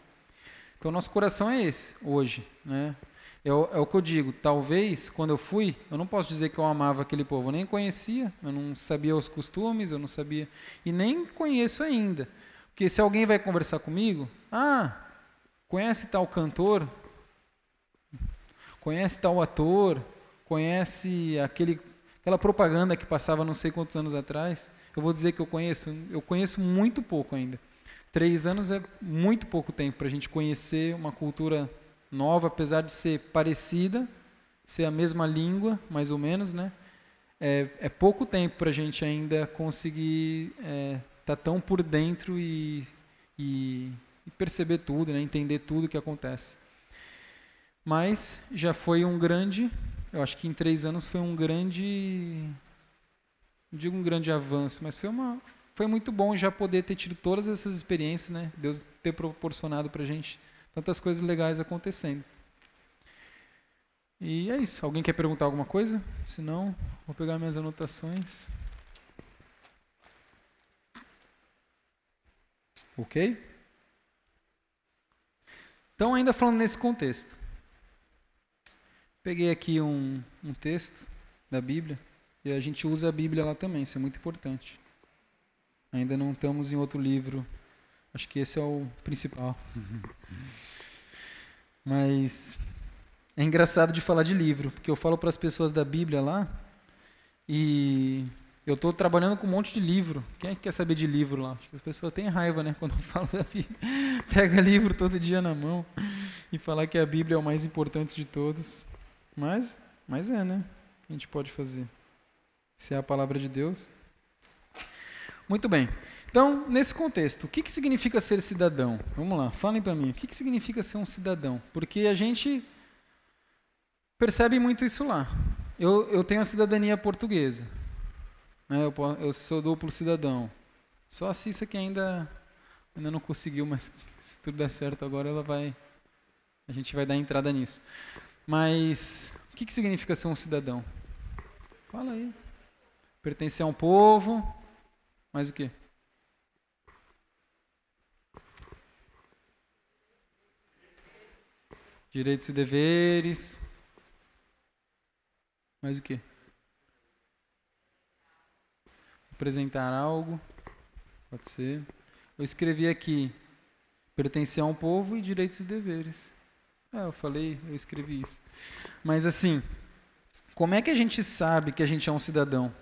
Então, nosso coração é esse, hoje. Né? É, o, é o que eu digo. Talvez, quando eu fui, eu não posso dizer que eu amava aquele povo. Eu nem conhecia, eu não sabia os costumes, eu não sabia. E nem conheço ainda. Porque se alguém vai conversar comigo, ah, conhece tal cantor, conhece tal ator, conhece aquele Aquela propaganda que passava não sei quantos anos atrás, eu vou dizer que eu conheço, eu conheço muito pouco ainda. Três anos é muito pouco tempo para a gente conhecer uma cultura nova, apesar de ser parecida, ser a mesma língua, mais ou menos, né? é, é pouco tempo para a gente ainda conseguir estar é, tá tão por dentro e, e, e perceber tudo, né? entender tudo o que acontece. Mas já foi um grande, eu acho que em três anos foi um grande, não digo um grande avanço, mas foi uma, foi muito bom já poder ter tido todas essas experiências, né? Deus ter proporcionado para a gente tantas coisas legais acontecendo. E é isso. Alguém quer perguntar alguma coisa? Se não, vou pegar minhas anotações. Ok? Então, ainda falando nesse contexto. Peguei aqui um, um texto da Bíblia. E a gente usa a Bíblia lá também, isso é muito importante. Ainda não estamos em outro livro. Acho que esse é o principal. Mas é engraçado de falar de livro, porque eu falo para as pessoas da Bíblia lá e eu estou trabalhando com um monte de livro. Quem é que quer saber de livro lá? Acho que as pessoas têm raiva, né? [LAUGHS] Quando eu falo da Bíblia. Pega livro todo dia na mão e falar que a Bíblia é o mais importante de todos. Mas, mas é, né? A gente pode fazer. Se é a palavra de Deus. Muito bem. Então, nesse contexto, o que, que significa ser cidadão? Vamos lá, falem para mim. O que, que significa ser um cidadão? Porque a gente percebe muito isso lá. Eu, eu tenho a cidadania portuguesa. Né? Eu, eu sou duplo cidadão. Só a Cissa que ainda, ainda não conseguiu, mas [LAUGHS] se tudo der certo agora, ela vai. A gente vai dar entrada nisso. Mas o que, que significa ser um cidadão? Fala aí. Pertencer a um povo, mais o quê? Direitos e deveres. Mais o quê? Apresentar algo. Pode ser. Eu escrevi aqui pertencer a um povo e direitos e deveres. É, eu falei, eu escrevi isso. Mas assim, como é que a gente sabe que a gente é um cidadão?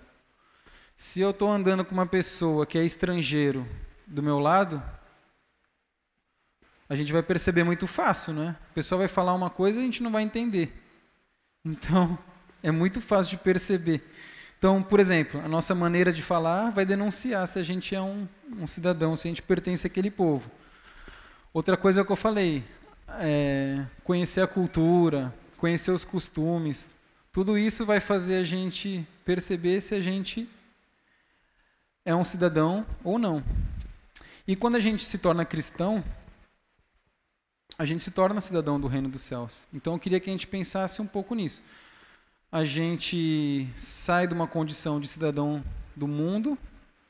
Se eu estou andando com uma pessoa que é estrangeiro do meu lado, a gente vai perceber muito fácil, né? A pessoa vai falar uma coisa e a gente não vai entender. Então, [LAUGHS] é muito fácil de perceber. Então, por exemplo, a nossa maneira de falar vai denunciar se a gente é um, um cidadão, se a gente pertence àquele povo. Outra coisa que eu falei, é conhecer a cultura, conhecer os costumes, tudo isso vai fazer a gente perceber se a gente é um cidadão ou não. E quando a gente se torna cristão, a gente se torna cidadão do reino dos céus. Então eu queria que a gente pensasse um pouco nisso. A gente sai de uma condição de cidadão do mundo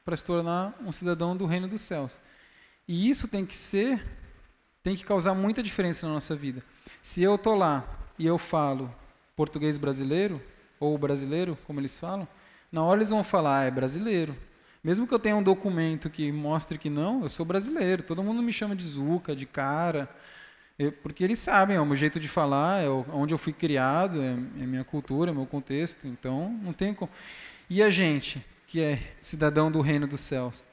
para se tornar um cidadão do reino dos céus. E isso tem que ser, tem que causar muita diferença na nossa vida. Se eu tô lá e eu falo português brasileiro ou brasileiro, como eles falam, na hora eles vão falar, ah, é brasileiro. Mesmo que eu tenha um documento que mostre que não, eu sou brasileiro. Todo mundo me chama de Zuca, de cara, porque eles sabem, é o meu jeito de falar, é onde eu fui criado, é, é minha cultura, é meu contexto. Então, não tem como. E a gente, que é cidadão do reino dos céus,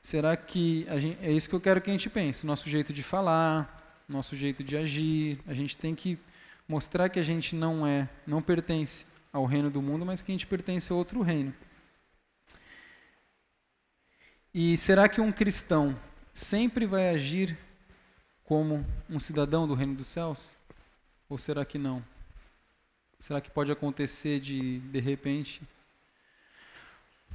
será que gente, é isso que eu quero que a gente pense? Nosso jeito de falar, nosso jeito de agir. A gente tem que mostrar que a gente não é, não pertence ao reino do mundo, mas que a gente pertence a outro reino. E será que um cristão sempre vai agir como um cidadão do reino dos céus? Ou será que não? Será que pode acontecer de de repente?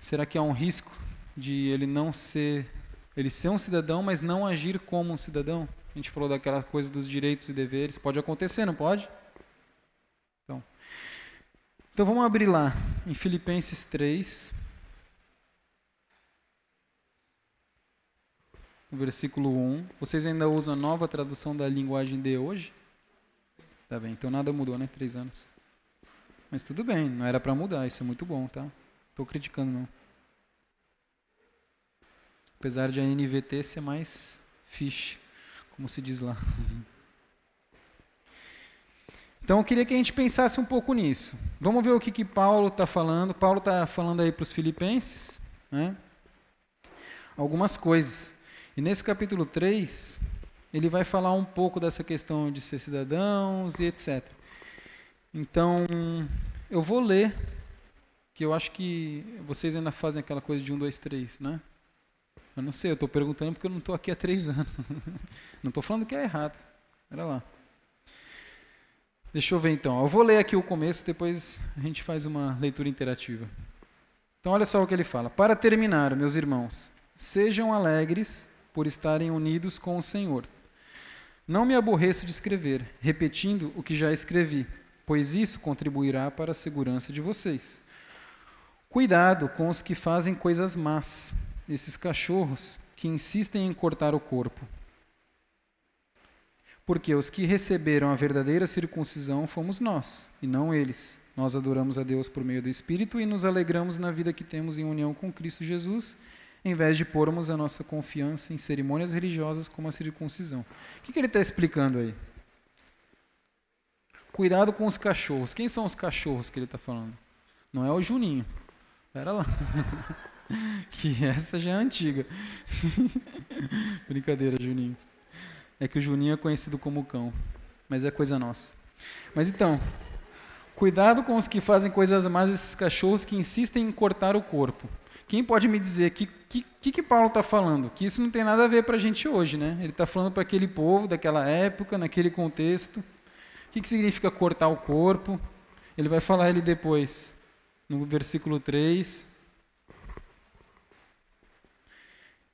Será que há um risco de ele não ser ele ser um cidadão, mas não agir como um cidadão? A gente falou daquela coisa dos direitos e deveres. Pode acontecer, não pode? Então, então vamos abrir lá em Filipenses 3. Versículo 1. Vocês ainda usam a nova tradução da linguagem de hoje? Tá bem, então nada mudou, né? Três anos. Mas tudo bem, não era para mudar, isso é muito bom, tá? Estou criticando, não. Apesar de a NVT ser mais fish, como se diz lá. Então eu queria que a gente pensasse um pouco nisso. Vamos ver o que, que Paulo está falando. Paulo está falando aí para os filipenses, né? Algumas coisas. E nesse capítulo 3, ele vai falar um pouco dessa questão de ser cidadãos e etc. Então, eu vou ler que eu acho que vocês ainda fazem aquela coisa de um, dois, três, né? Eu não sei, eu estou perguntando porque eu não estou aqui há três [LAUGHS] anos. não estou falando que é errado. Era lá. Deixa eu ver então. Eu vou ler aqui o começo, depois a gente faz uma leitura interativa. Então, olha só o que ele fala. Para terminar, meus irmãos, sejam alegres por estarem unidos com o Senhor. Não me aborreço de escrever, repetindo o que já escrevi, pois isso contribuirá para a segurança de vocês. Cuidado com os que fazem coisas más, esses cachorros que insistem em cortar o corpo. Porque os que receberam a verdadeira circuncisão fomos nós, e não eles. Nós adoramos a Deus por meio do Espírito e nos alegramos na vida que temos em união com Cristo Jesus, em vez de pormos a nossa confiança em cerimônias religiosas como a circuncisão. O que, que ele está explicando aí? Cuidado com os cachorros. Quem são os cachorros que ele está falando? Não é o Juninho. Pera lá. [LAUGHS] que essa já é antiga. [LAUGHS] Brincadeira, Juninho. É que o Juninho é conhecido como cão, mas é coisa nossa. Mas então, cuidado com os que fazem coisas más, esses cachorros que insistem em cortar o corpo. Quem pode me dizer que que, que, que Paulo está falando? Que isso não tem nada a ver para a gente hoje, né? Ele está falando para aquele povo daquela época, naquele contexto. O que, que significa cortar o corpo? Ele vai falar ele depois, no versículo 3.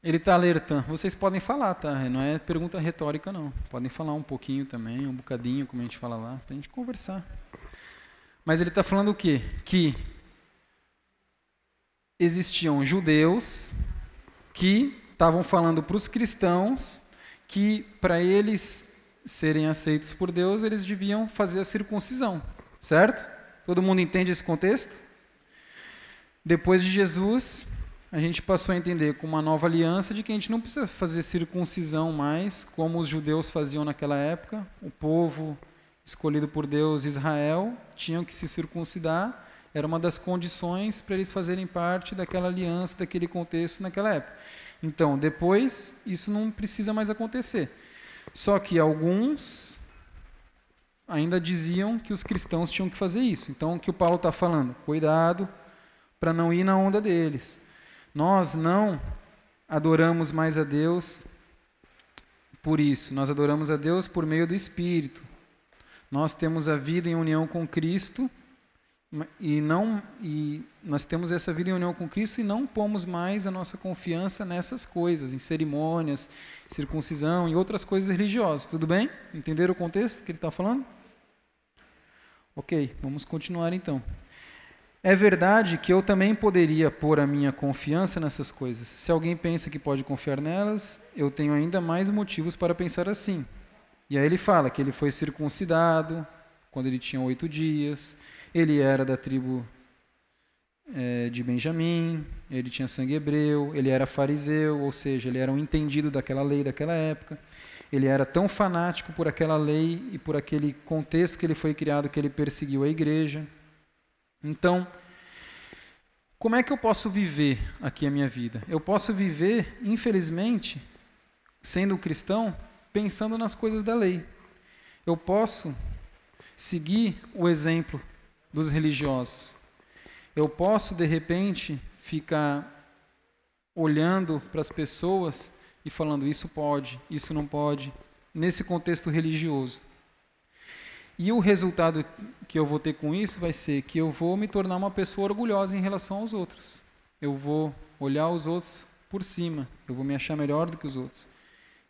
Ele está alertando. Vocês podem falar, tá? Não é pergunta retórica, não. Podem falar um pouquinho também, um bocadinho, como a gente fala lá, para a gente conversar. Mas ele está falando o quê? Que existiam judeus que estavam falando para os cristãos que para eles serem aceitos por Deus, eles deviam fazer a circuncisão, certo? Todo mundo entende esse contexto? Depois de Jesus, a gente passou a entender com uma nova aliança de que a gente não precisa fazer circuncisão mais, como os judeus faziam naquela época. O povo escolhido por Deus, Israel, tinham que se circuncidar, era uma das condições para eles fazerem parte daquela aliança, daquele contexto naquela época. Então, depois, isso não precisa mais acontecer. Só que alguns ainda diziam que os cristãos tinham que fazer isso. Então, o que o Paulo está falando? Cuidado para não ir na onda deles. Nós não adoramos mais a Deus por isso. Nós adoramos a Deus por meio do Espírito. Nós temos a vida em união com Cristo e não e nós temos essa vida em união com Cristo e não pomos mais a nossa confiança nessas coisas, em cerimônias, circuncisão e outras coisas religiosas. Tudo bem? Entenderam o contexto que ele está falando? Ok, vamos continuar então. É verdade que eu também poderia pôr a minha confiança nessas coisas. Se alguém pensa que pode confiar nelas, eu tenho ainda mais motivos para pensar assim. E aí ele fala que ele foi circuncidado quando ele tinha oito dias, ele era da tribo é, de Benjamim, ele tinha sangue hebreu, ele era fariseu, ou seja, ele era um entendido daquela lei daquela época. Ele era tão fanático por aquela lei e por aquele contexto que ele foi criado que ele perseguiu a igreja. Então, como é que eu posso viver aqui a minha vida? Eu posso viver, infelizmente, sendo cristão, pensando nas coisas da lei. Eu posso seguir o exemplo dos religiosos. Eu posso, de repente, ficar olhando para as pessoas e falando isso pode, isso não pode, nesse contexto religioso. E o resultado que eu vou ter com isso vai ser que eu vou me tornar uma pessoa orgulhosa em relação aos outros. Eu vou olhar os outros por cima, eu vou me achar melhor do que os outros.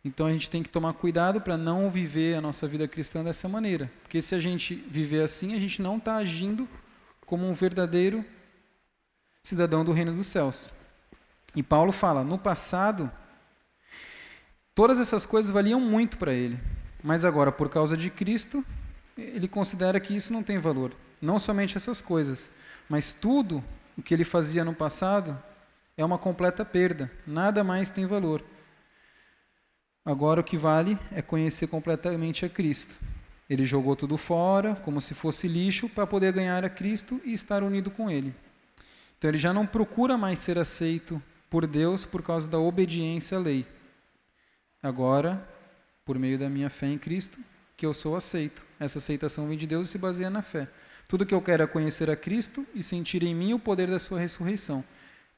Então a gente tem que tomar cuidado para não viver a nossa vida cristã dessa maneira. Porque se a gente viver assim, a gente não está agindo como um verdadeiro cidadão do reino dos céus. E Paulo fala: no passado, todas essas coisas valiam muito para ele, mas agora, por causa de Cristo, ele considera que isso não tem valor. Não somente essas coisas, mas tudo o que ele fazia no passado é uma completa perda. Nada mais tem valor. Agora o que vale é conhecer completamente a Cristo. Ele jogou tudo fora, como se fosse lixo, para poder ganhar a Cristo e estar unido com Ele. Então ele já não procura mais ser aceito por Deus por causa da obediência à lei. Agora, por meio da minha fé em Cristo, que eu sou aceito. Essa aceitação vem de Deus e se baseia na fé. Tudo que eu quero é conhecer a Cristo e sentir em mim o poder da sua ressurreição.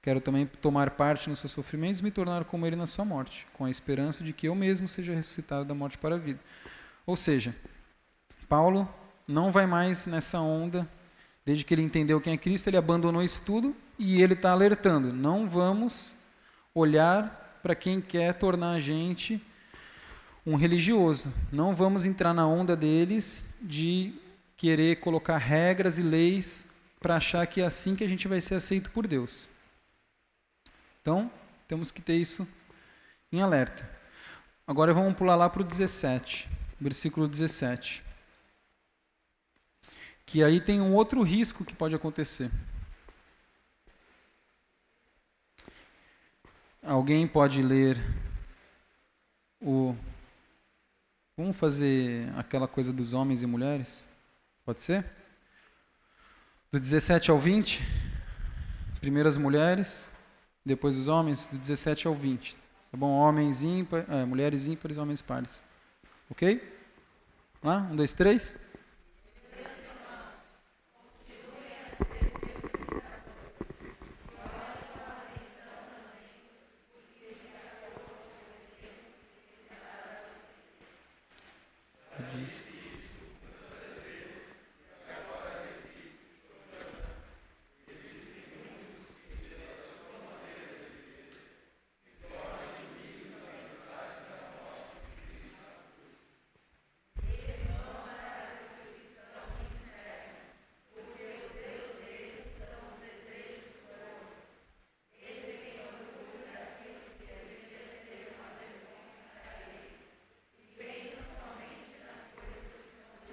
Quero também tomar parte nos seus sofrimentos e me tornar como ele na sua morte, com a esperança de que eu mesmo seja ressuscitado da morte para a vida. Ou seja, Paulo não vai mais nessa onda, desde que ele entendeu quem é Cristo, ele abandonou isso tudo e ele está alertando: não vamos olhar para quem quer tornar a gente um religioso. Não vamos entrar na onda deles de querer colocar regras e leis para achar que é assim que a gente vai ser aceito por Deus. Então, temos que ter isso em alerta. Agora vamos pular lá para o 17, versículo 17. Que aí tem um outro risco que pode acontecer. Alguém pode ler o. Vamos fazer aquela coisa dos homens e mulheres? Pode ser? Do 17 ao 20, primeiro as mulheres, depois os homens, do 17 ao 20. Tá bom? Homens ímpares, é, mulheres ímpares, homens pares. Ok? Lá? Um, dois, três.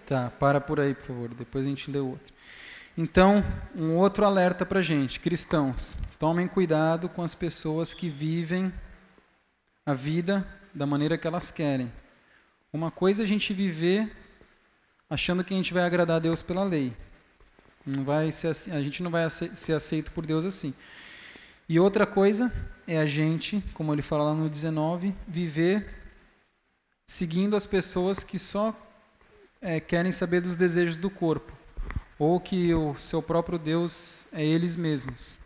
Tá, para por aí, por favor, depois a gente lê outro. Então, um outro alerta para gente, cristãos, tomem cuidado com as pessoas que vivem a vida da maneira que elas querem. Uma coisa é a gente viver achando que a gente vai agradar a Deus pela lei. Não vai ser assim, a gente não vai ser aceito por Deus assim. E outra coisa é a gente, como ele fala lá no 19, viver seguindo as pessoas que só é, querem saber dos desejos do corpo, ou que o seu próprio Deus é eles mesmos.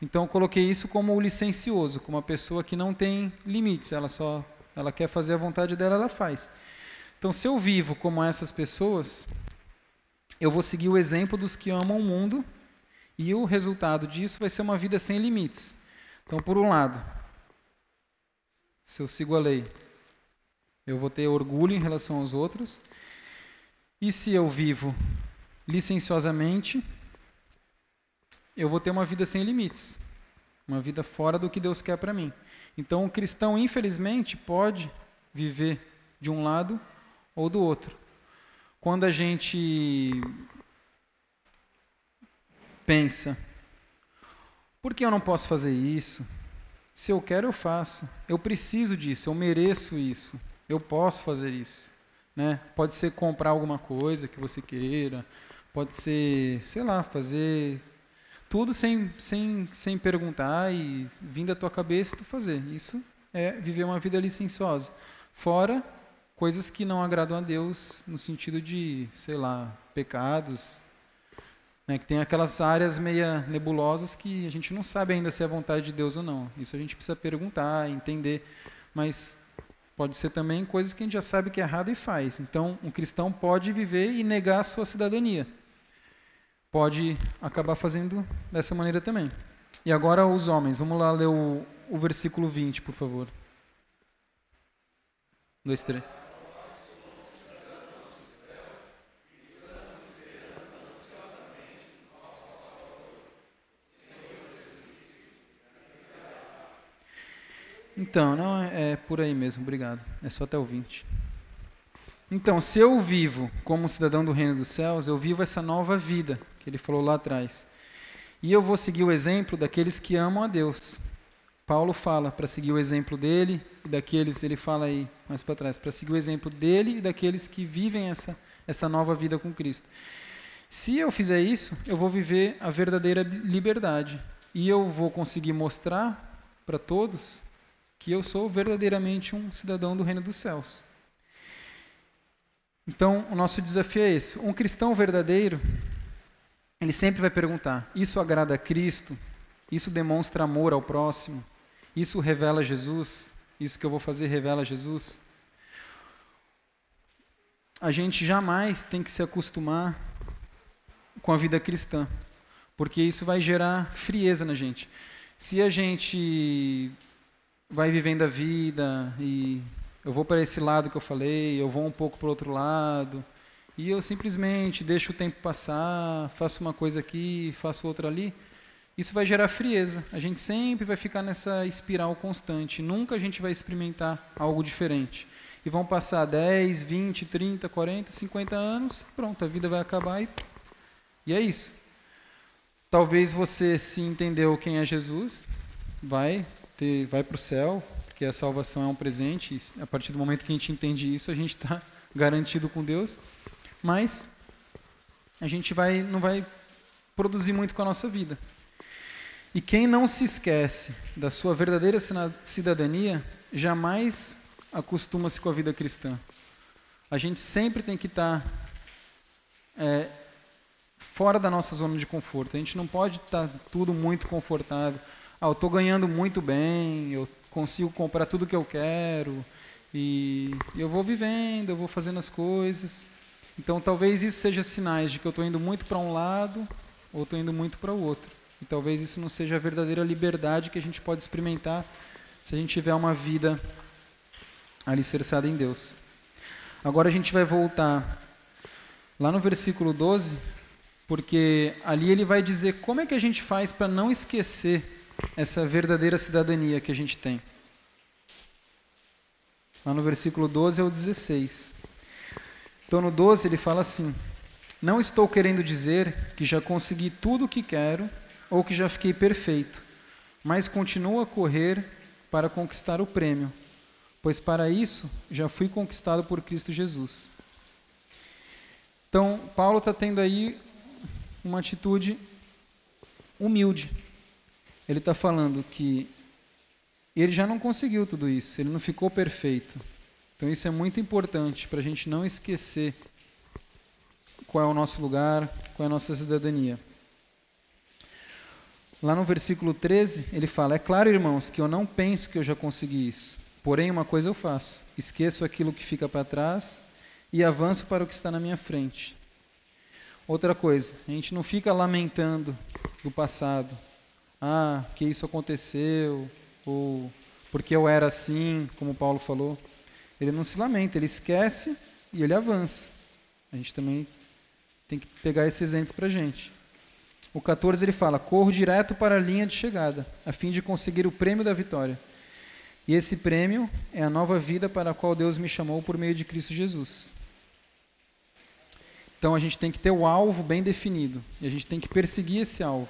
Então eu coloquei isso como o licencioso, como uma pessoa que não tem limites, ela só ela quer fazer a vontade dela, ela faz. Então se eu vivo como essas pessoas, eu vou seguir o exemplo dos que amam o mundo e o resultado disso vai ser uma vida sem limites. Então, por um lado, se eu sigo a lei, eu vou ter orgulho em relação aos outros, e se eu vivo licenciosamente, eu vou ter uma vida sem limites, uma vida fora do que Deus quer para mim. Então, o cristão, infelizmente, pode viver de um lado ou do outro. Quando a gente pensa, por que eu não posso fazer isso? Se eu quero, eu faço. Eu preciso disso, eu mereço isso, eu posso fazer isso. Né? Pode ser comprar alguma coisa que você queira, pode ser, sei lá, fazer tudo sem, sem, sem perguntar e vir da tua cabeça tu fazer. Isso é viver uma vida licenciosa. Fora coisas que não agradam a Deus no sentido de, sei lá, pecados, né, que tem aquelas áreas meia nebulosas que a gente não sabe ainda se é a vontade de Deus ou não. Isso a gente precisa perguntar, entender, mas Pode ser também coisas que a gente já sabe que é errado e faz. Então, um cristão pode viver e negar a sua cidadania. Pode acabar fazendo dessa maneira também. E agora os homens. Vamos lá ler o, o versículo 20, por favor. Dois, três. Então, não é, é por aí mesmo, obrigado. É só até o 20. Então, se eu vivo como cidadão do reino dos céus, eu vivo essa nova vida que ele falou lá atrás. E eu vou seguir o exemplo daqueles que amam a Deus. Paulo fala para seguir o exemplo dele e daqueles, ele fala aí mais para trás, para seguir o exemplo dele e daqueles que vivem essa, essa nova vida com Cristo. Se eu fizer isso, eu vou viver a verdadeira liberdade. E eu vou conseguir mostrar para todos que eu sou verdadeiramente um cidadão do reino dos céus. Então, o nosso desafio é esse. Um cristão verdadeiro, ele sempre vai perguntar: isso agrada a Cristo? Isso demonstra amor ao próximo? Isso revela Jesus? Isso que eu vou fazer revela Jesus? A gente jamais tem que se acostumar com a vida cristã, porque isso vai gerar frieza na gente. Se a gente vai vivendo a vida e eu vou para esse lado que eu falei, eu vou um pouco para o outro lado, e eu simplesmente deixo o tempo passar, faço uma coisa aqui, faço outra ali, isso vai gerar frieza. A gente sempre vai ficar nessa espiral constante, nunca a gente vai experimentar algo diferente. E vão passar 10, 20, 30, 40, 50 anos, pronto, a vida vai acabar e, e é isso. Talvez você se entendeu quem é Jesus, vai ter, vai para o céu, porque a salvação é um presente. E a partir do momento que a gente entende isso, a gente está [LAUGHS] garantido com Deus. Mas a gente vai, não vai produzir muito com a nossa vida. E quem não se esquece da sua verdadeira cidadania, jamais acostuma-se com a vida cristã. A gente sempre tem que estar tá, é, fora da nossa zona de conforto. A gente não pode estar tá tudo muito confortável. Ah, eu estou ganhando muito bem, eu consigo comprar tudo que eu quero e eu vou vivendo, eu vou fazendo as coisas. Então talvez isso seja sinais de que eu estou indo muito para um lado ou estou indo muito para o outro. E talvez isso não seja a verdadeira liberdade que a gente pode experimentar se a gente tiver uma vida alicerçada em Deus. Agora a gente vai voltar lá no versículo 12, porque ali ele vai dizer como é que a gente faz para não esquecer essa verdadeira cidadania que a gente tem. Lá no versículo 12 ao 16. Então no 12 ele fala assim: Não estou querendo dizer que já consegui tudo o que quero ou que já fiquei perfeito, mas continuo a correr para conquistar o prêmio, pois para isso já fui conquistado por Cristo Jesus. Então, Paulo está tendo aí uma atitude humilde ele está falando que ele já não conseguiu tudo isso, ele não ficou perfeito. Então isso é muito importante para a gente não esquecer qual é o nosso lugar, qual é a nossa cidadania. Lá no versículo 13, ele fala: É claro, irmãos, que eu não penso que eu já consegui isso. Porém, uma coisa eu faço: esqueço aquilo que fica para trás e avanço para o que está na minha frente. Outra coisa, a gente não fica lamentando do passado, ah, que isso aconteceu, ou porque eu era assim, como Paulo falou. Ele não se lamenta, ele esquece e ele avança. A gente também tem que pegar esse exemplo para a gente. O 14 ele fala: Corro direto para a linha de chegada, a fim de conseguir o prêmio da vitória. E esse prêmio é a nova vida para a qual Deus me chamou por meio de Cristo Jesus. Então a gente tem que ter o alvo bem definido e a gente tem que perseguir esse alvo.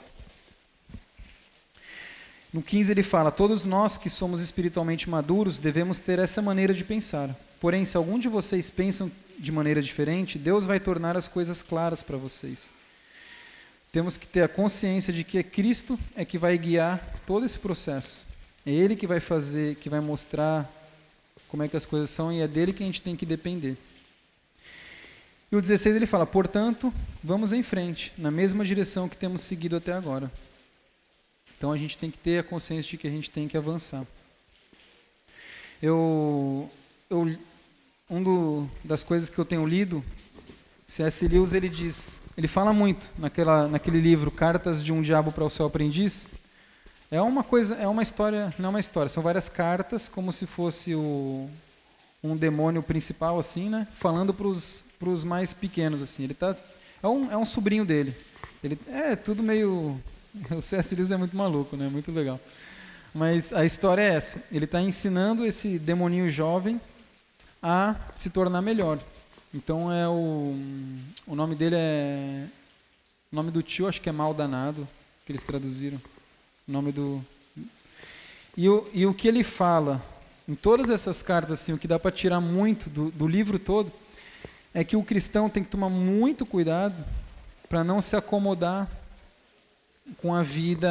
No 15 ele fala: Todos nós que somos espiritualmente maduros devemos ter essa maneira de pensar. Porém, se algum de vocês pensam de maneira diferente, Deus vai tornar as coisas claras para vocês. Temos que ter a consciência de que é Cristo é que vai guiar todo esse processo. É Ele que vai fazer, que vai mostrar como é que as coisas são e é dele que a gente tem que depender. E o 16 ele fala: Portanto, vamos em frente, na mesma direção que temos seguido até agora. Então a gente tem que ter a consciência de que a gente tem que avançar. Eu, eu um do, das coisas que eu tenho lido, C.S. Lewis ele diz, ele fala muito naquela, naquele livro Cartas de um Diabo para o Seu Aprendiz. É uma coisa, é uma história, não é uma história, são várias cartas, como se fosse o, um demônio principal assim, né? Falando para os mais pequenos assim. Ele tá, é um, é um sobrinho dele. Ele é tudo meio [LAUGHS] O C.S. Lewis é muito maluco, né? Muito legal. Mas a história é essa. Ele está ensinando esse demoninho jovem a se tornar melhor. Então é o o nome dele é o nome do tio acho que é mal danado que eles traduziram. O nome do e o, e o que ele fala em todas essas cartas assim, o que dá para tirar muito do, do livro todo é que o cristão tem que tomar muito cuidado para não se acomodar com a vida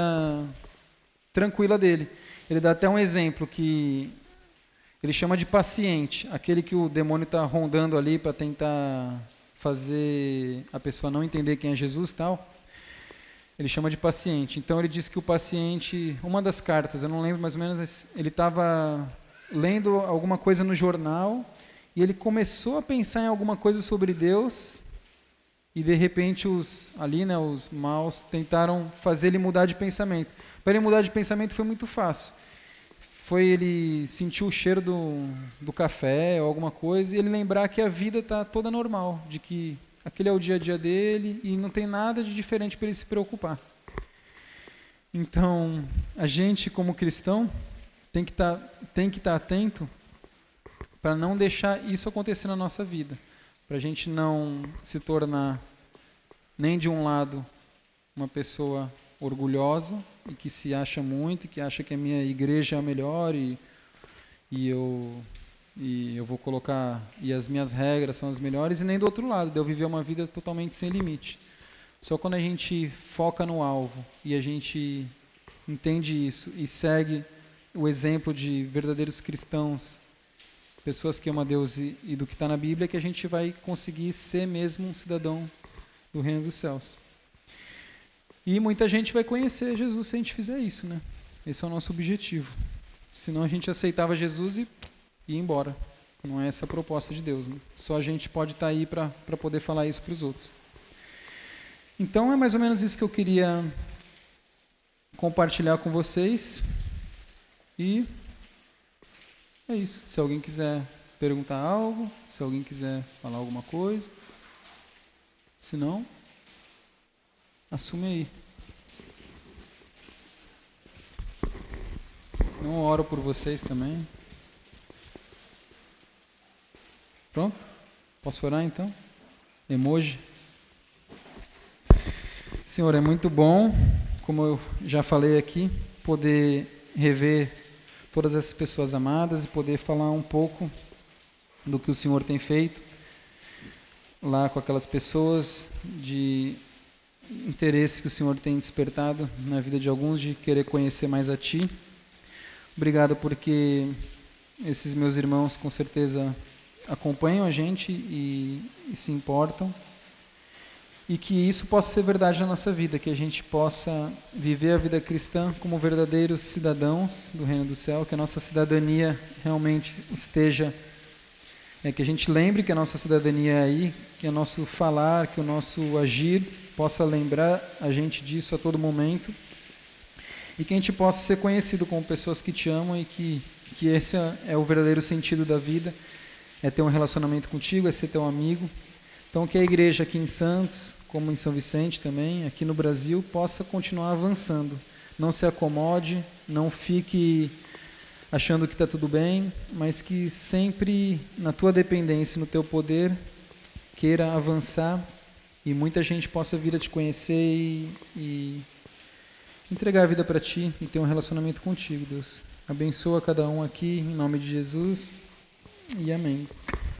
tranquila dele. Ele dá até um exemplo que ele chama de paciente, aquele que o demônio está rondando ali para tentar fazer a pessoa não entender quem é Jesus tal. Ele chama de paciente. Então ele diz que o paciente, uma das cartas, eu não lembro mais ou menos, ele estava lendo alguma coisa no jornal e ele começou a pensar em alguma coisa sobre Deus e de repente os ali, né, os maus tentaram fazer ele mudar de pensamento. Para ele mudar de pensamento foi muito fácil. Foi ele sentir o cheiro do, do café ou alguma coisa e ele lembrar que a vida está toda normal, de que aquele é o dia a dia dele e não tem nada de diferente para ele se preocupar. Então, a gente como cristão tem que tá, estar tá atento para não deixar isso acontecer na nossa vida, para a gente não se tornar nem de um lado uma pessoa orgulhosa e que se acha muito, e que acha que a minha igreja é a melhor e, e eu e eu vou colocar e as minhas regras são as melhores e nem do outro lado, de eu viver uma vida totalmente sem limite. Só quando a gente foca no alvo e a gente entende isso e segue o exemplo de verdadeiros cristãos, pessoas que amam a Deus e, e do que está na Bíblia, que a gente vai conseguir ser mesmo um cidadão do reino dos céus. E muita gente vai conhecer Jesus se a gente fizer isso, né? Esse é o nosso objetivo. Senão a gente aceitava Jesus e ir embora. Não é essa a proposta de Deus. Né? Só a gente pode estar tá aí para poder falar isso para os outros. Então é mais ou menos isso que eu queria compartilhar com vocês. E é isso. Se alguém quiser perguntar algo, se alguém quiser falar alguma coisa. Se não, assume aí. Se não, oro por vocês também. Pronto? Posso orar então? Emoji. Senhor, é muito bom, como eu já falei aqui, poder rever todas essas pessoas amadas e poder falar um pouco do que o Senhor tem feito lá com aquelas pessoas, de interesse que o Senhor tem despertado na vida de alguns, de querer conhecer mais a Ti. Obrigado porque esses meus irmãos com certeza acompanham a gente e, e se importam e que isso possa ser verdade na nossa vida, que a gente possa viver a vida cristã como verdadeiros cidadãos do reino do céu, que a nossa cidadania realmente esteja, é, que a gente lembre que a nossa cidadania é aí, que o nosso falar, que o nosso agir possa lembrar a gente disso a todo momento e que a gente possa ser conhecido como pessoas que te amam e que, que esse é o verdadeiro sentido da vida é ter um relacionamento contigo, é ser teu amigo. Então, que a igreja aqui em Santos, como em São Vicente também, aqui no Brasil, possa continuar avançando. Não se acomode, não fique achando que está tudo bem, mas que sempre na tua dependência, no teu poder, queira avançar e muita gente possa vir a te conhecer e, e entregar a vida para ti e ter um relacionamento contigo, Deus. Abençoa cada um aqui, em nome de Jesus e amém.